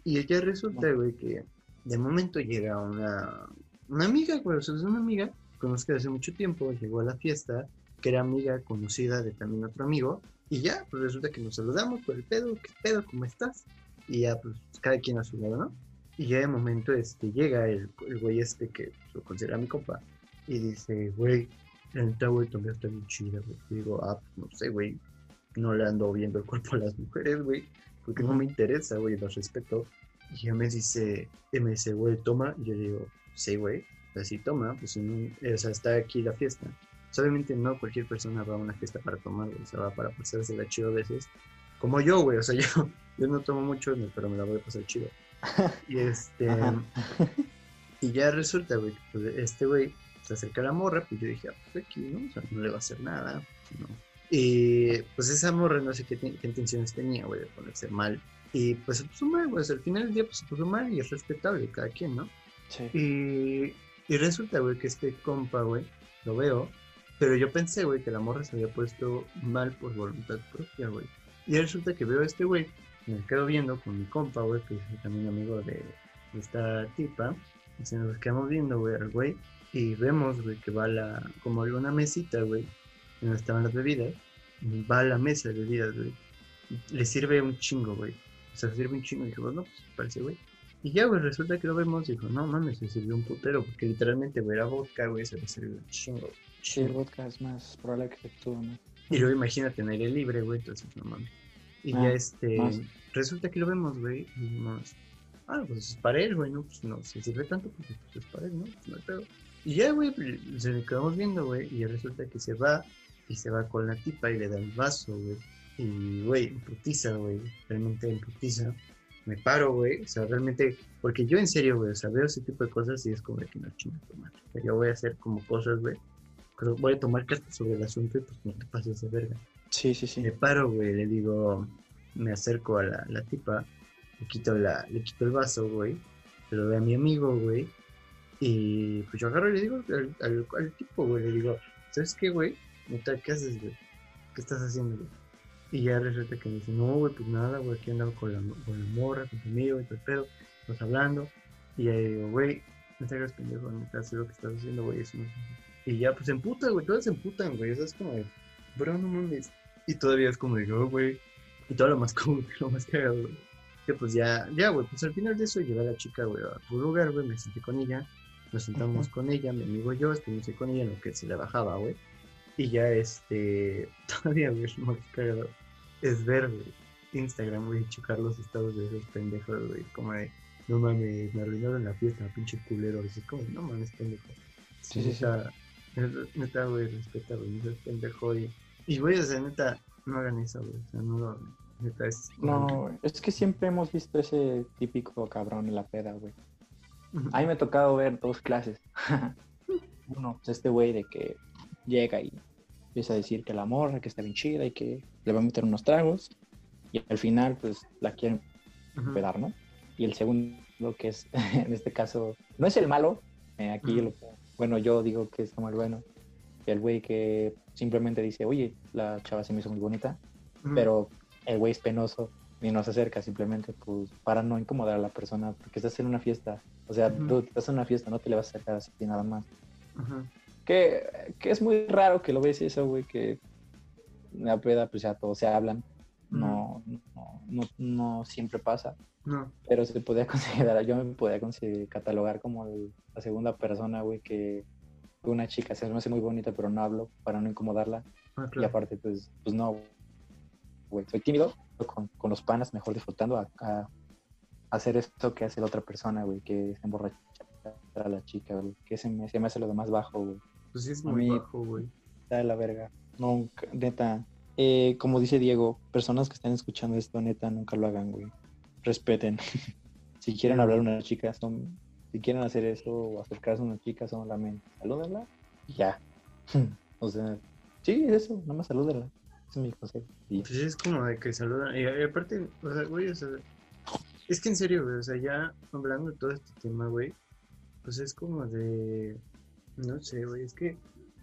Y ya resulta, güey, que de momento llega una, una amiga, güey, o sea, es una amiga, conozco de hace mucho tiempo, llegó a la fiesta, que era amiga conocida de también otro amigo, y ya, pues resulta que nos saludamos por el pedo, ¿qué pedo? ¿Cómo estás? Y ya, pues cada quien a su lado, ¿no? Y ya de momento este, llega el, el güey este que lo considera mi compa, y dice, güey, la tu amiga está bien chida, güey. Y digo, ah, pues no sé, güey, no le ando viendo el cuerpo a las mujeres, güey, porque no me interesa, güey, los respeto. Y ya me dice, me dice, güey, toma. Y yo le digo, sí, güey, o sea, sí, toma, pues no, o sea, está aquí la fiesta. Sea, obviamente no cualquier persona va a una fiesta para tomar, güey, o sea, va para pasársela chido a veces. Como yo, güey, o sea, yo, yo no tomo mucho, pero me la voy a pasar chido. Y este, Ajá. y ya resulta, güey, pues, este güey se acerca a la morra, pues yo dije, ah, pues aquí, ¿no? O sea, no le va a hacer nada, ¿no? Y pues esa morra no sé qué, qué intenciones tenía, güey, de ponerse mal. Y pues se puso mal, güey, al final del día pues se puso mal y es respetable cada quien, ¿no? Sí. Y, y resulta, güey, que este compa, güey, lo veo, pero yo pensé, güey, que la morra se había puesto mal por voluntad propia, güey. Y resulta que veo a este güey, me quedo viendo con mi compa, güey, que es también amigo de, de esta tipa, y se nos quedamos viendo, güey, al güey, y vemos, güey, que va la, como a una mesita, güey, donde estaban las bebidas, va a la mesa de bebidas, güey, le sirve un chingo, güey. O sea, sirve un chingo, y dijo, no, pues parece, güey. Y ya, güey, resulta que lo vemos dijo, no mames, se sirvió un putero, porque literalmente, güey, era vodka, güey, se le sirvió un chingo. Sí, el vodka es más probable que actúe, ¿no? Y luego imagínate en aire libre, güey, entonces no mames. Y Ah, ya este, más. resulta que lo vemos, güey, y dijimos, ah, pues es para él, güey, no, pues no, si sirve tanto, pues, pues es para él, ¿no? Pues no hay pedo. Y ya, güey, se le quedamos viendo, güey, y resulta que se va, y se va con la tipa y le da el vaso, güey. Y, güey, en putiza, güey, realmente en putiza. Me paro, güey, o sea, realmente, porque yo en serio, güey, o sea, veo ese tipo de cosas y es como de que no chingas tu madre. O sea, yo voy a hacer como cosas, güey, voy a tomar cartas sobre el asunto y pues no te pases de verga. Sí, sí, sí. Me paro, güey, le digo, me acerco a la, la tipa, le quito, la, le quito el vaso, güey, se lo doy a mi amigo, güey, y pues yo agarro y le digo al, al, tipo, güey, le digo, ¿sabes qué, güey? ¿Qué haces, güey? ¿Qué estás haciendo, güey? Y ya resulta que me dice, no, güey, pues nada, güey, aquí andaba con la, con la morra, con tu amigo y todo el pedo, estamos hablando, y ya digo, güey, no te hagas pendejo, neta, sé lo que estás haciendo, güey, no Y ya, pues se emputa, güey, todos se emputan, güey, eso es como bro, no mames. Y todavía es como de, oh, güey. Y todo lo más como lo más cagado, güey. Que pues ya, ya, güey, pues al final de eso llevé a la chica, güey, a su lugar, güey, me senté con ella, nos sentamos con ella, mi amigo y yo, estuvimos con ella en lo que se le bajaba, güey. Y ya, este, todavía, güey, lo más cagado es ver, güey, Instagram, güey, checar los estados de esos pendejos, güey, como de, no mames, me arruinaron la fiesta, pinche culero, y es como, no mames, pendejo. Sí, sí, sí. neta, güey, respeta, güey, no seas pendejo, y, y, güey, o sea, neta, no hagan eso, güey, o sea, no lo hagan, neta, es... No, es que siempre hemos visto ese típico cabrón en la peda, güey. A mí me ha tocado ver dos clases. Uno, pues este güey de que llega y empieza a decir que la morra, que está bien chida y que le va a meter unos tragos. Y al final, pues la quieren pedar, ¿no? Y el segundo, que es, en este caso, no es el malo, eh, aquí lo- bueno, yo digo que es como el bueno, el güey que simplemente dice, oye, la chava se me hizo muy bonita, pero el güey es penoso y no se acerca simplemente pues para no incomodar a la persona porque estás en una fiesta o sea tú estás en una fiesta no te le vas a acercar así nada más que, que es muy raro que lo ves eso güey que en la peda pues ya todos se hablan no, no, no, no siempre pasa No, pero se podía considerar yo me podía considerar, catalogar como el- la segunda persona güey que una chica se me hace muy bonita pero no hablo para no incomodarla ah, y aparte, pues, pues no, güey, soy tímido, con, con los panas, mejor disfrutando a, a hacer esto que hace la otra persona, güey, que se emborracha. a la chica, güey. Que se me, se me hace lo de más bajo, güey. Pues sí es muy mí- bajo, güey. Está de la verga. Nunca, neta. Eh, como dice Diego, personas que están escuchando esto, neta, nunca lo hagan, güey. Respeten. si quieren hablar a una chica, son. Si quieren hacer eso o acercarse a una chica, solamente salúdenla y ya. o sea, sí, es eso, nada más salúdenla. Ese es mi consejo. Pues es como de que saludan. Y, aparte, o sea, güey, o sea, es que en serio, güey, o sea, ya hablando de todo este tema, güey, pues es como de, no sé, güey, es que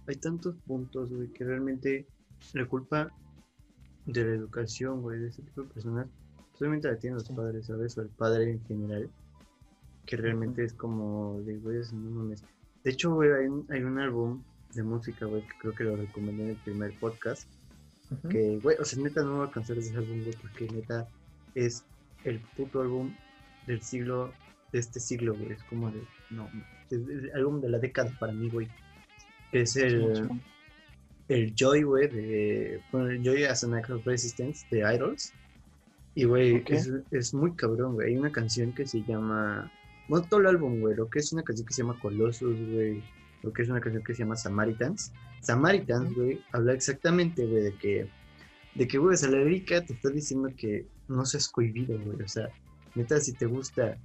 hay tantos puntos, güey, que realmente la culpa de la educación, güey, de ese tipo de personas, pues obviamente la tienen los Sí. padres, ¿sabes? O el padre en general, que realmente es como de, güey, no mames. De hecho, güey, hay un, hay un álbum de música, güey, que creo que lo recomendé en el primer podcast, que, güey, o sea, neta no voy a cansar de ese álbum, güey, porque neta es el puto álbum del siglo, de este siglo, güey, es como de, no, es el álbum de la década para mí, güey, es el, el Joy, güey, de, bueno, el Joy as an Act of Resistance de Idols, y, güey, es, es muy cabrón, güey, hay una canción que se llama, todo el álbum, güey, lo que es una canción que se llama Colossus, güey, lo que es una canción que se llama Samaritans, Samaritans, güey, habla exactamente, güey, de que, de que, güey, o sea, la te está diciendo que no seas cohibido, güey, o sea, neta, si te gusta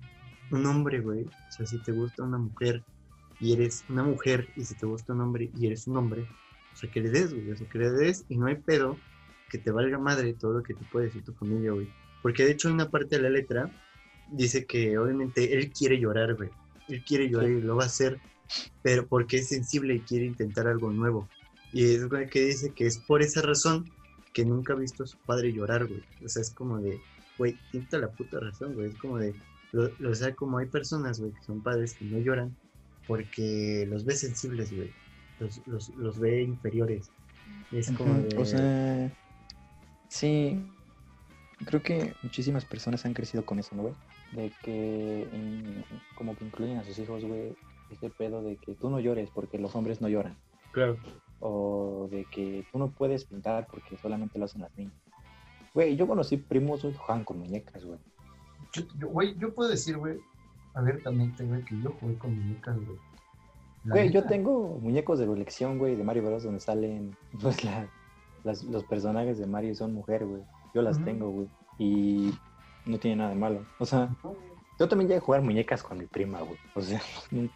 un hombre, güey, o sea, si te gusta una mujer y eres una mujer, y si te gusta un hombre y eres un hombre, o sea, que le des, güey, o sea, que le des y no hay pedo que te valga madre todo lo que te puede decir tu familia, güey. Porque de hecho en una parte de la letra dice que obviamente él quiere llorar, güey. Él quiere llorar y lo va a hacer, pero porque es sensible y quiere intentar algo nuevo. Y es güey, que dice que es por esa razón que nunca ha visto a su padre llorar, güey. O sea, es como de, güey, tiene la puta razón, güey. Es como de, lo- lo- o sea, como hay personas, güey, que son padres que no lloran porque los ve sensibles, güey. Los, los, los ve inferiores. Es como de... O sea, sí, creo que muchísimas personas han crecido con eso, ¿no, güey? De que como que incluyen a sus hijos, güey, este pedo de que tú no llores porque los hombres no lloran. claro. O de que tú no puedes pintar porque solamente lo hacen las niñas. Güey, yo conocí primos, que con muñecas, güey. Yo, yo, güey, yo puedo decir, güey, abiertamente, güey, que yo jugué con muñecas, güey. La Güey, yo tengo muñecos de colección, güey, de Mario Bros. donde salen pues, la- las- los personajes de Mario y son mujer, güey. Yo las tengo, güey. Y no tiene nada de malo. O sea, No, güey. yo también llegué a jugar muñecas con mi prima, güey. O sea, nunca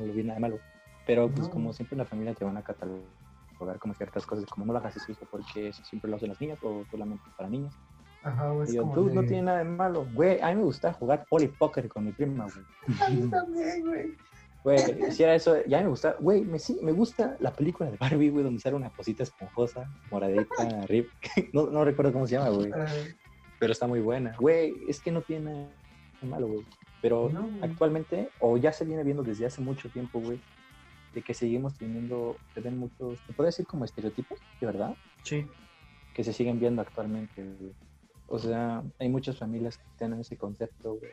le vi nada de malo. Pero pues No. como siempre en la familia te van a catalogar como ciertas cosas, como no lo hagas eso, hijo, porque eso siempre lo hacen las niñas o solamente para niñas. Ajá, güey. Yo, tú no tiene nada de malo. Güey, a mí me gusta jugar Polly Poker con mi prima, A mí güey. también, güey. Güey, si era eso, ya me gusta. Güey, me, sí, me gusta la película de Barbie, güey, donde sale una cosita esponjosa, moradita, rip. No, no recuerdo cómo se llama, güey. Pero está muy buena. Güey, es que no tiene nada de malo, güey. Pero No, actualmente, o ya se viene viendo desde hace mucho tiempo, güey, de que seguimos teniendo, se ven muchos, se puede decir como estereotipos, de verdad, Sí. que se siguen viendo actualmente, güey. O sea, hay muchas familias que tienen ese concepto, güey,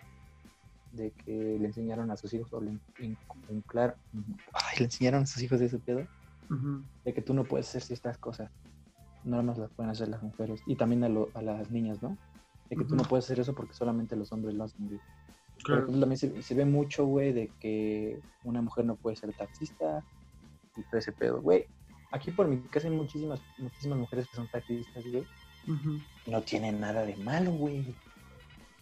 de que le enseñaron a sus hijos, o le, in- in- claro, ay, le enseñaron a sus hijos ese pedo, de que tú no puedes hacer ciertas cosas, no más las pueden hacer las mujeres, y también a, lo- a las niñas, ¿no? De que tú no puedes hacer eso porque solamente los hombres lo hacen, güey. Por Claro. ejemplo, también se, se ve mucho, güey, de que una mujer no puede ser taxista y todo ese pedo, güey. Aquí por mi casa hay muchísimas, muchísimas mujeres que son taxistas, güey. No tienen nada de malo, güey.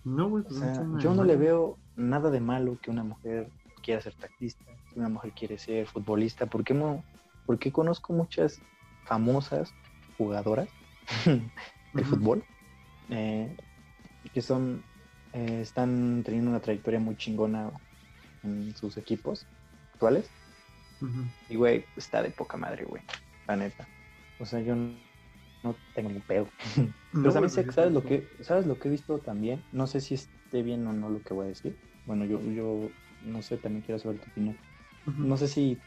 No, güey, O pues sea, tiene nada yo no le veo nada de malo que una mujer quiera ser taxista, que una mujer quiere ser futbolista. ¿Por qué no? Porque conozco muchas famosas jugadoras de fútbol eh, que son eh, están teniendo una trayectoria muy chingona en sus equipos actuales. Y, güey, está de poca madre, güey. La neta. O sea, yo no, no tengo ni pedo. No, Pero también sé, pues, ¿sabes es lo que, ¿sabes lo que he visto también? No sé si esté bien o no lo que voy a decir. Bueno, yo, yo no sé, también quiero saber tu opinión. No sé si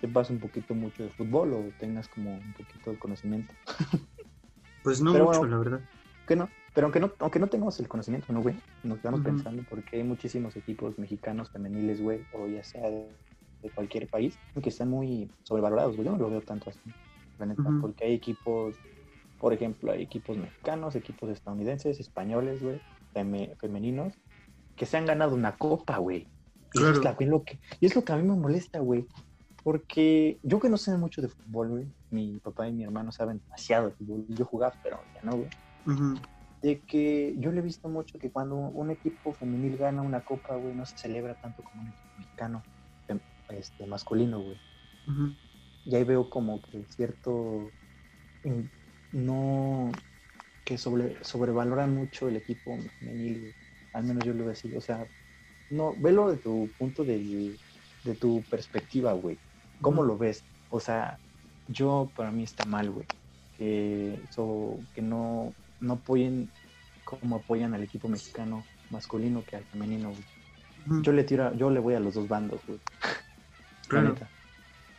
sepas un poquito mucho de fútbol o tengas como un poquito de conocimiento. Pues no Pero mucho, bueno. la verdad. Que no, pero aunque no, aunque no tengamos el conocimiento, ¿no, güey? Nos quedamos Ujú. pensando porque hay muchísimos equipos mexicanos, femeniles, güey, o ya sea de, de cualquier país, que están muy sobrevalorados, güey. Yo no lo veo tanto así, la neta, Ujú. porque hay equipos, por ejemplo, hay equipos mexicanos, equipos estadounidenses, españoles, güey, feme- femeninos, que se han ganado una copa, güey. Y, eso es la- lo que, y es lo que a mí me molesta, güey. Porque yo que no sé mucho de fútbol, güey, mi papá y mi hermano saben demasiado de fútbol. Yo jugaba, pero ya no, güey. Ujú. De que yo le he visto mucho que cuando un equipo femenil gana una copa, güey, no se celebra tanto como un equipo mexicano fem- este, masculino, güey. Y ahí veo como que cierto. No. que sobre, sobrevaloran mucho el equipo femenil, güey. Al menos yo lo veo así. O sea, no, velo de tu punto de, de tu perspectiva, güey. ¿Cómo lo ves? O sea, yo, para mí está mal, güey. Que, so- que no, no apoyen como apoyan al equipo mexicano masculino que al femenino, güey. Yo le tiro, a- yo le voy a los dos bandos, güey. Claro.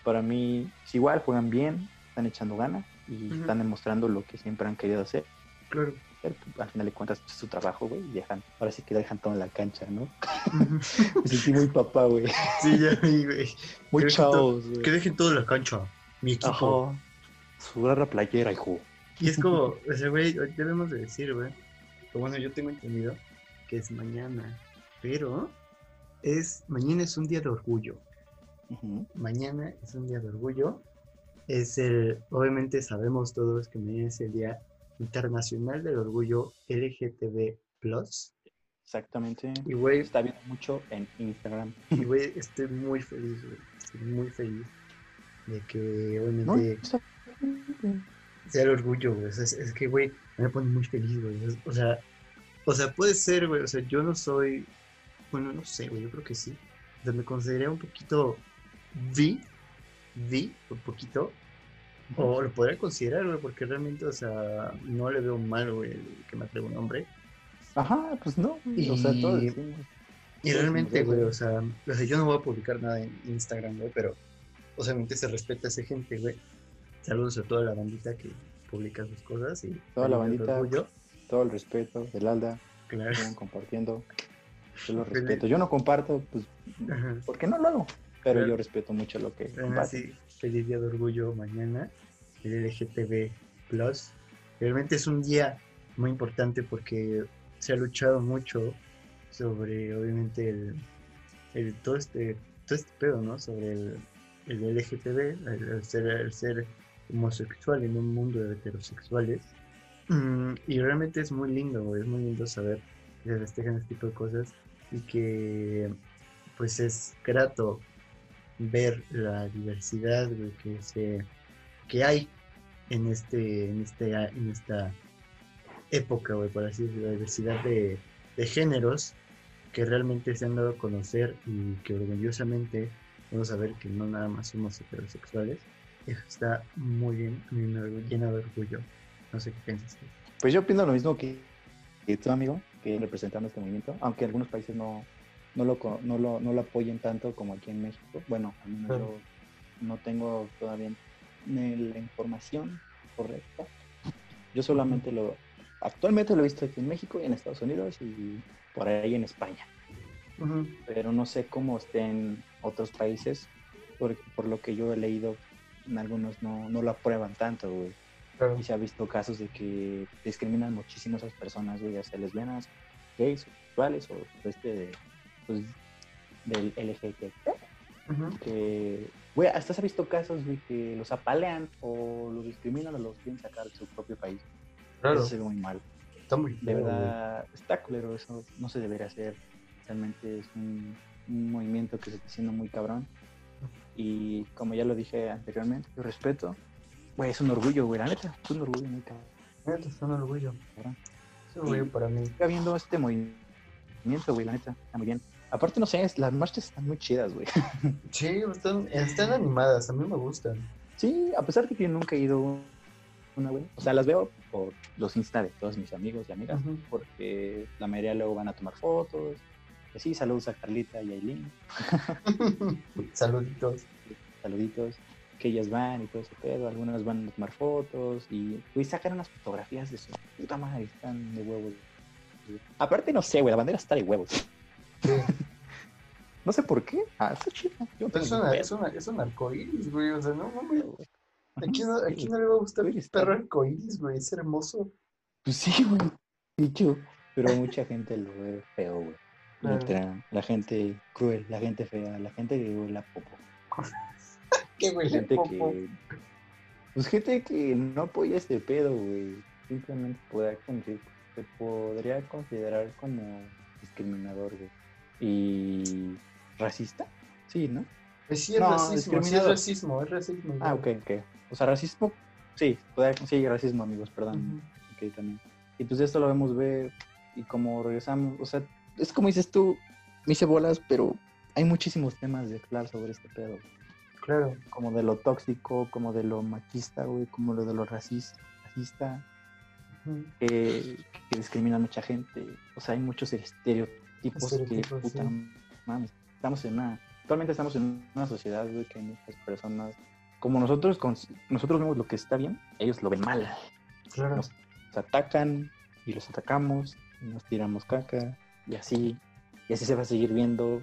Para mí, es igual, juegan bien, están echando ganas y están demostrando lo que siempre han querido hacer. Claro. Pues, al final de cuentas, es su trabajo, güey, y dejan, ahora sí que dejan todo en la cancha, ¿no? Me sentí muy papá, güey. Sí, ya vi, güey. Muy que güey. Que dejen todo en la cancha. Mi equipo. Ajá. Sudar la playera, hijo. Y es como, o sea, güey, debemos de decir, güey. que bueno, yo tengo entendido que es mañana. Pero es mañana es un día de orgullo. Mañana es un día de orgullo. Es el, obviamente sabemos todos que mañana es el Día Internacional del Orgullo LGTB+. Exactamente. Y güey, Está viendo mucho en Instagram. y güey, estoy muy feliz, güey. Estoy muy feliz de que obviamente sea el orgullo, güey. O sea, es, es que, güey, me pone muy feliz, güey. O sea, o sea, puede ser, güey. O sea, yo no soy, bueno, no sé, güey. Yo creo que sí. O sea, me consideré un poquito vi, vi, un poquito. O lo podría considerar, güey, porque realmente, o sea, no le veo mal, güey, que me atreva un hombre. Ajá, pues no. O sea, Y-. Y realmente, güey, o sea, o sea, yo no voy a publicar nada en Instagram, güey, pero obviamente se respeta a esa gente, güey. Saludos a toda la bandita que publica sus cosas y Toda la bandita. orgullo, Todo el respeto del Alda. claro. Sigan compartiendo. Yo lo respeto. Yo no comparto, pues, Ajá. porque no lo hago. Pero Claro. yo respeto mucho lo que comparten. así, feliz día de orgullo mañana, el LGTB Plus. Realmente es un día muy importante porque se ha luchado mucho sobre, obviamente, el, el- todo este todo este pedo, ¿no? Sobre el, el LGTB, el, el ser, el ser homosexual en un mundo de heterosexuales. Mm, y realmente es muy lindo, es muy lindo saber que se festejan este tipo de cosas y que pues es grato ver la diversidad que se que hay en este en este en esta época güey por así decirlo la diversidad de, de géneros que realmente se han dado a conocer y que orgullosamente vamos a ver que no nada más somos heterosexuales eso está muy bien a mí me orgu- llena de orgullo no sé qué piensas. Pues yo opino lo mismo que, que tú, amigo, que representando este movimiento, aunque algunos países no, no, lo, no, lo, no lo apoyen tanto como aquí en México. Bueno, al menos Claro. yo no tengo todavía la información correcta. Yo solamente lo, actualmente lo he visto aquí en México y en Estados Unidos y por ahí en España. Pero no sé cómo esté en otros países, porque por lo que yo he leído, algunos no, no lo aprueban tanto, güey. Claro. Y se ha visto casos de que discriminan muchísimo a esas personas, güey, ya sea lesbianas, gays, sexuales o este de, pues, del LGBT. Ujú. Que, güey, hasta se ha visto casos, güey, que los apalean o los discriminan o los quieren sacar de su propio país. Claro, Eso se ve muy mal. está muy De feo, güey. verdad, está culero eso, no se debería hacer. Realmente es un, un movimiento que se está haciendo muy cabrón. Y como ya lo dije anteriormente, yo respeto. Güey, es un orgullo, güey, la neta, es un orgullo cabrón. Neta, es un orgullo. Es un orgullo Y- para mí. Siga viendo este movimiento, güey, la neta, está muy bien. Aparte, no sé, las marchas están muy chidas, güey. Sí, están, están animadas, a mí me gustan. Sí, a pesar de que yo nunca he ido una, güey. O sea, las veo por los Insta de todos mis amigos y amigas, Ujú. porque la mayoría luego van a tomar fotos. Y sí, saludos a Carlita y a Aileen. Saluditos. saluditos, que ellas van y todo ese pedo, algunas van a tomar fotos y güey, sacan unas fotografías de su puta madre, están de huevos. Aparte, no sé, güey, la bandera está de huevos. Sí. No sé por qué. Ah, está chida. No es, una, es, una, es un arcoíris, güey. O sea, no mames. güey. ¿A quién, no- a Sí, quién no le va a gustar el perro arcoíris, güey? Es hermoso. Pues sí, güey. Dicho. Pero mucha gente lo ve feo, güey. Claro. La gente cruel, la gente fea, la gente que huele a popo. Qué huele Gente popo. que. Pues gente que no apoya este pedo, güey. Simplemente podría se podría considerar como discriminador, güey. Y. racista. Sí, ¿no? Pues sí, es No, racismo, sí es racismo, es racismo. Ah, ok, ok. O sea, racismo. Sí, podría- sí, racismo, amigos, perdón. Ujú. Ok, también. Y pues esto lo vemos ver y como regresamos, o sea, es como dices tú, me hice bolas, pero hay muchísimos temas de hablar sobre este pedo. Claro. Como de lo tóxico, como de lo machista, güey, como lo de lo racis- racista, que, que discrimina a mucha gente. O sea, hay muchos estereotipos, Estereotipos, que, puta, sí. mames, estamos en una, actualmente estamos en una sociedad, güey, que hay muchas personas, como nosotros, con- nosotros vemos lo que está bien, ellos lo ven mal. Claro. Nos atacan y los atacamos, y nos tiramos caca, y así, y así se va a seguir viendo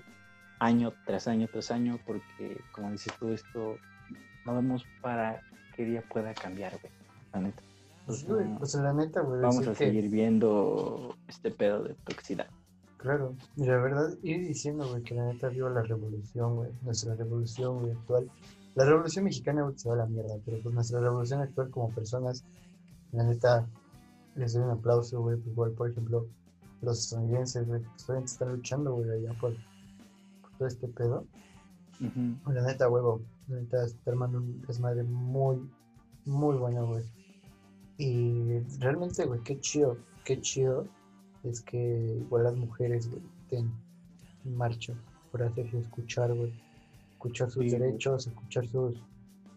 año tras año tras año, porque como dices tú, esto no vemos para qué día pueda cambiar, güey, la neta. Pues, güey, pues la neta, güey. vamos a que- seguir viendo este pedo de toxicidad. Claro, y la verdad, ir diciendo, güey, que la neta vio la revolución, güey, nuestra revolución, güey, actual. La revolución mexicana, güey, se va a la mierda, pero pues nuestra revolución actual como personas, la neta, les doy un aplauso, güey, pues igual, por ejemplo, los estadounidenses, güey, pues obviamente están luchando, güey, allá por, por todo este pedo. Ujú. La neta, huevo, la neta, está armando un desmadre muy, muy bueno, güey. Y realmente, güey, qué chido, qué chido es que igual las mujeres, güey, estén en marcha por hacerse escuchar, güey. Escuchar sus Sí, güey. derechos, escuchar sus,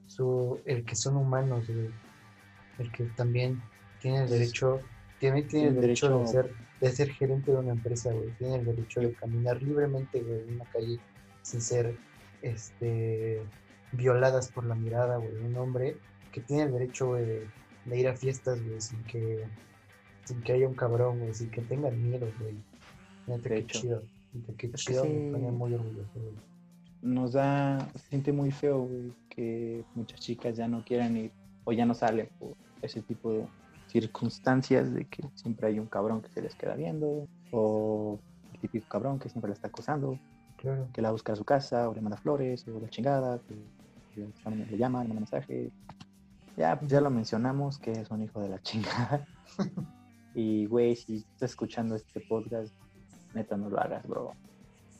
su, el que son humanos, güey. El que también tiene el derecho, también tiene el derecho, de ser, de ser gerente de una empresa, güey. Tiene el derecho de caminar libremente, güey, en una calle sin ser, este, violadas por la mirada, güey. Un hombre que tiene el derecho, güey, de, de ir a fiestas, güey, sin que, sin que haya un cabrón, güey, sin que tengan miedo, güey. Neta, qué chido. Neta, qué chido, sí. me pone muy orgulloso, güey. Nos da, se siente muy feo, güey, que muchas chicas ya no quieran ir o ya no salen por ese tipo de circunstancias de que siempre hay un cabrón que se les queda viendo o el típico cabrón que siempre la está acosando, Claro. que la busca a su casa o le manda flores o la chingada, que que le llama, le manda mensaje. Ya, pues ya lo mencionamos que es un hijo de la chingada. y, güey, si estás escuchando este podcast, neta no lo hagas, bro.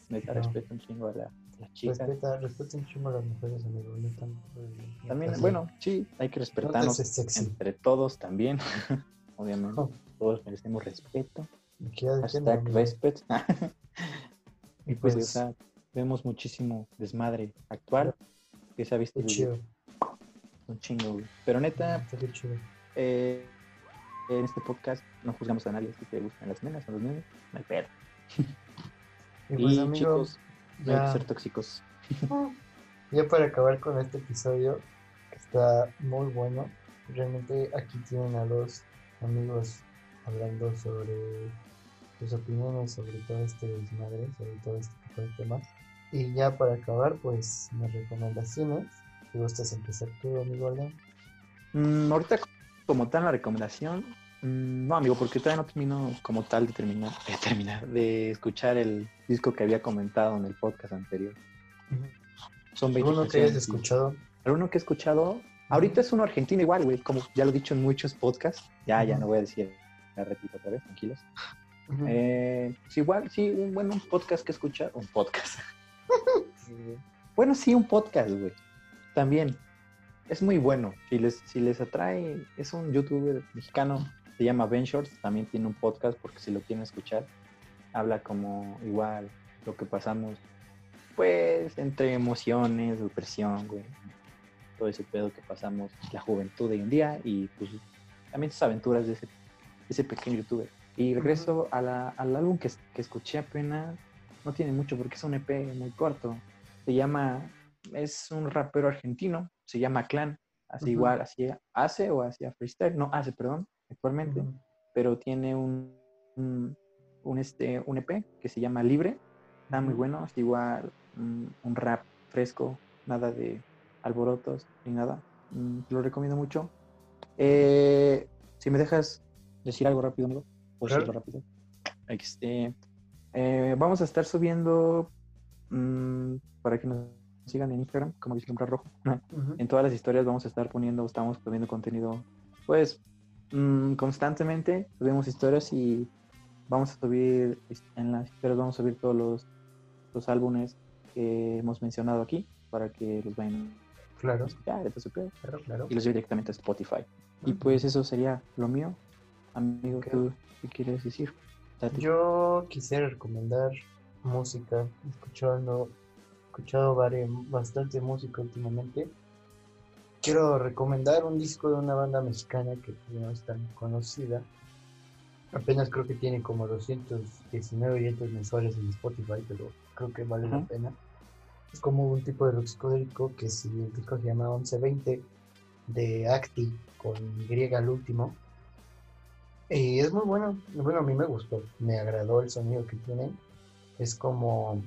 Neta, No. respeta un chingo a la, las chicas. Respeta, respeta un chingo a las mujeres, amigo. No, no También, bueno, sí, hay que no respetarnos entre todos también. Obviamente, Oh, todos merecemos respeto. Hashtag amigo. respect. y pues, Pues- o sea, vemos muchísimo desmadre actual que se ha visto chido. un chingo, güey. Pero neta, qué chido. eh, en este podcast no juzgamos a nadie si te gustan las nenas o los nenes, no hay pedo. Y Y, pues, amigo, chicos, no hay ya, que ser tóxicos. ya para acabar con este episodio, que está muy bueno, realmente aquí tienen a dos amigos hablando sobre sus opiniones sobre todo este desmadre, sobre todo este tipo de temas. Y ya para acabar, pues, mis recomendaciones. Si gustas empezar tú, amigo León. Mm, ahorita, como tal, la recomendación, no, amigo, porque todavía no termino como tal de terminar, de terminar, de escuchar el disco que había comentado en el podcast anterior. Son 20 Alguno que hayas escuchado. Alguno que he escuchado, ahorita es uno argentino igual, güey, como ya lo he dicho en muchos podcasts, ya, ya no voy a decir, la repito otra vez, tranquilos. Eh, pues igual, sí, un bueno un podcast que escuchar, un podcast. Bueno, sí, un podcast, güey. También. Es muy bueno. Si les, si les atrae, es un youtuber mexicano, se llama Ben Shorts, también tiene un podcast porque si lo quieren escuchar, habla como igual lo que pasamos, pues, entre emociones, depresión, güey. Todo ese pedo que pasamos, la juventud de hoy en día y pues también sus aventuras de ese, de ese pequeño youtuber. Y regreso a la- al álbum que, que escuché apenas, no tiene mucho porque es un EP muy corto. Se llama, es un rapero argentino, se llama Clan, así igual, así hace o hacía freestyle, no hace, perdón, actualmente, pero tiene un, un, un, este, un EP que se llama Libre, está muy bueno, es igual un, un rap fresco, nada de alborotos ni nada, Mm, lo recomiendo mucho. Eh, si me dejas decir algo rápido, Claro. rápido. Este, Eh, vamos a estar subiendo mm, para que nos sigan en Instagram, como Vislumbrar Rojo. Ujú. En todas las historias vamos a estar poniendo, estamos poniendo contenido, pues, mm, constantemente. Subimos historias y vamos a subir, en las historias vamos a subir todos los, los álbumes que hemos mencionado aquí para que los vayan Claro, a escuchar, claro, claro. y los lleve directamente a Spotify. Y pues eso sería lo mío. Amigo, Ok. ¿tú qué quieres decir? Date. Yo quisiera recomendar música. He escuchado, he escuchado vari- bastante música últimamente. Quiero recomendar un disco de una banda mexicana que no es tan conocida. Apenas creo que tiene como 219 oyentes mensuales en Spotify, pero creo que vale la pena. Es como un tipo de rock psicodélico que si el disco se llama 1120 de Acti con Y al último. Y es muy bueno. Bueno, a mí me gustó. Me agradó el sonido que tienen. Es como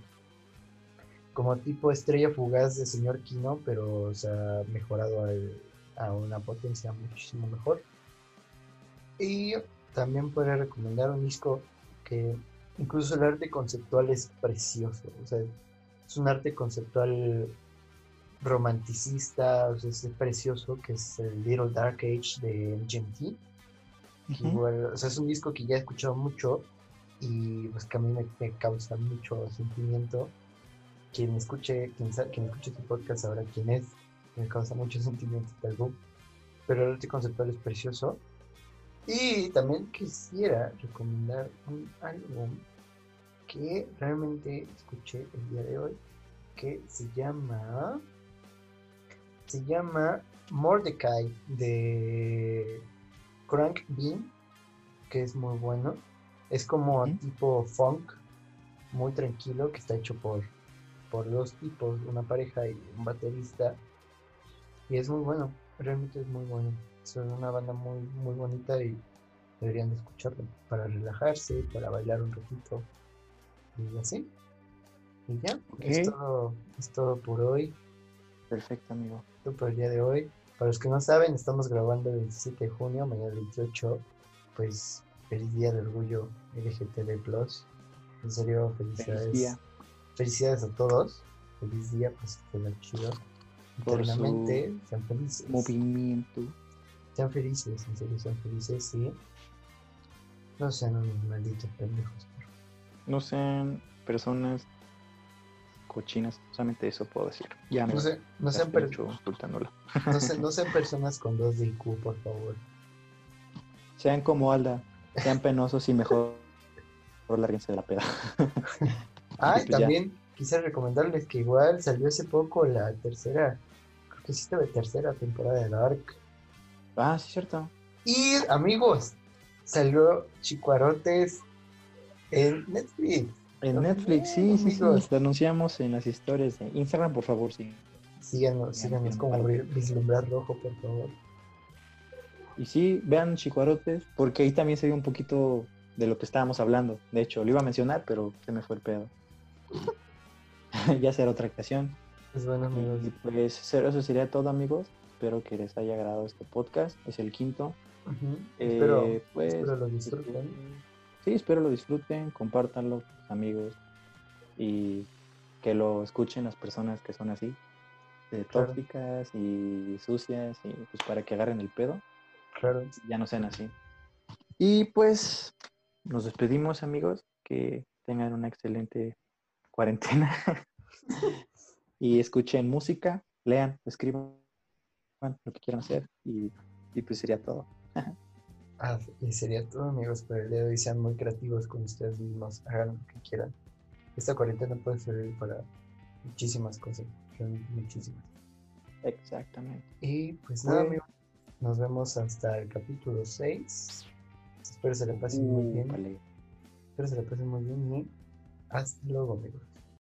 como tipo estrella fugaz de señor Kino, pero o sea, mejorado al- a una potencia muchísimo mejor. Y también podría recomendar un disco que incluso el arte conceptual es precioso. O sea, es un arte conceptual romanticista, o sea, es precioso, que es el Little Dark Age de MGMT. Ujú. Igual, o sea, es un disco que ya he escuchado mucho y pues que a mí me, me causa mucho sentimiento. Quien escuche, quien, quien escuche este podcast sabrá quién es, me causa mucho sentimiento este álbum. Pero el arte conceptual es precioso. Y también quisiera recomendar un álbum que realmente escuché el día de hoy, que se llama se llama Mordecai de Crank Bean, que es muy bueno. Es como Ujú. tipo funk, muy tranquilo, que está hecho por, por dos tipos, una pareja y un baterista. Y es muy bueno, realmente es muy bueno. Es una banda muy, muy bonita y deberían de escucharla para relajarse, para bailar un ratito y así. Y ya, es, Ok. todo, es todo por hoy Perfecto, amigo. esto por el día de hoy. Para los que no saben, estamos grabando el 27 de junio, mañana el 28. Pues feliz día de orgullo LGTB. En serio, felicidades. Feliz día. Felicidades a todos. Feliz día, pues que la chido. Por su sean felices. Movimiento. Sean felices, en serio, sean felices, sí. No sean unos malditos pendejos. por favor. No sean personas cochinas, solamente eso puedo decir. Ya me No, se- no, sean per- no, se- no sean personas con dos de IQ, por favor. Sean como Alda, sean penosos y mejor lárguense de la peda. Ah, Y pues ya. también quise recomendarles que igual salió hace poco la tercera, creo que sí la tercera temporada de Dark. Ah, sí, cierto. Y amigos, salió Chicuarotes en Netflix. En Netflix, sí, sí, sí. Lo anunciamos en las historias de Instagram, por favor, sí. Síganos, Ya, síganos ya, como Vislumbrar Rojo, por favor. Y sí, vean Chicuarotes, porque ahí también se ve un poquito de lo que estábamos hablando. De hecho, lo iba a mencionar, pero se me fue el pedo. ya será otra ocasión. Pues bueno, amigos. Y pues eso sería todo, amigos. Espero que les haya agradado este podcast. Es el quinto. Eh, espero, pues, espero lo disfruten. Sí, espero lo disfruten, compártanlo amigos y que lo escuchen las personas que son así, de Claro. tóxicas y sucias y pues para que agarren el pedo, Claro. ya no sean así. Y pues nos despedimos amigos, que tengan una excelente cuarentena y escuchen música, lean, escriban lo que quieran hacer y, y pues sería todo. Ah, y sería todo, amigos, por el día de hoy. Sean muy creativos con ustedes mismos. Hagan lo que quieran. Esta cuarentena puede servir para muchísimas cosas. Muchísimas. Exactamente. Y pues nada, Bueno. amigos. Nos vemos hasta el capítulo 6. Espero se la pasen muy bien. Úpale. Espero se la pasen muy bien y hasta luego, amigos.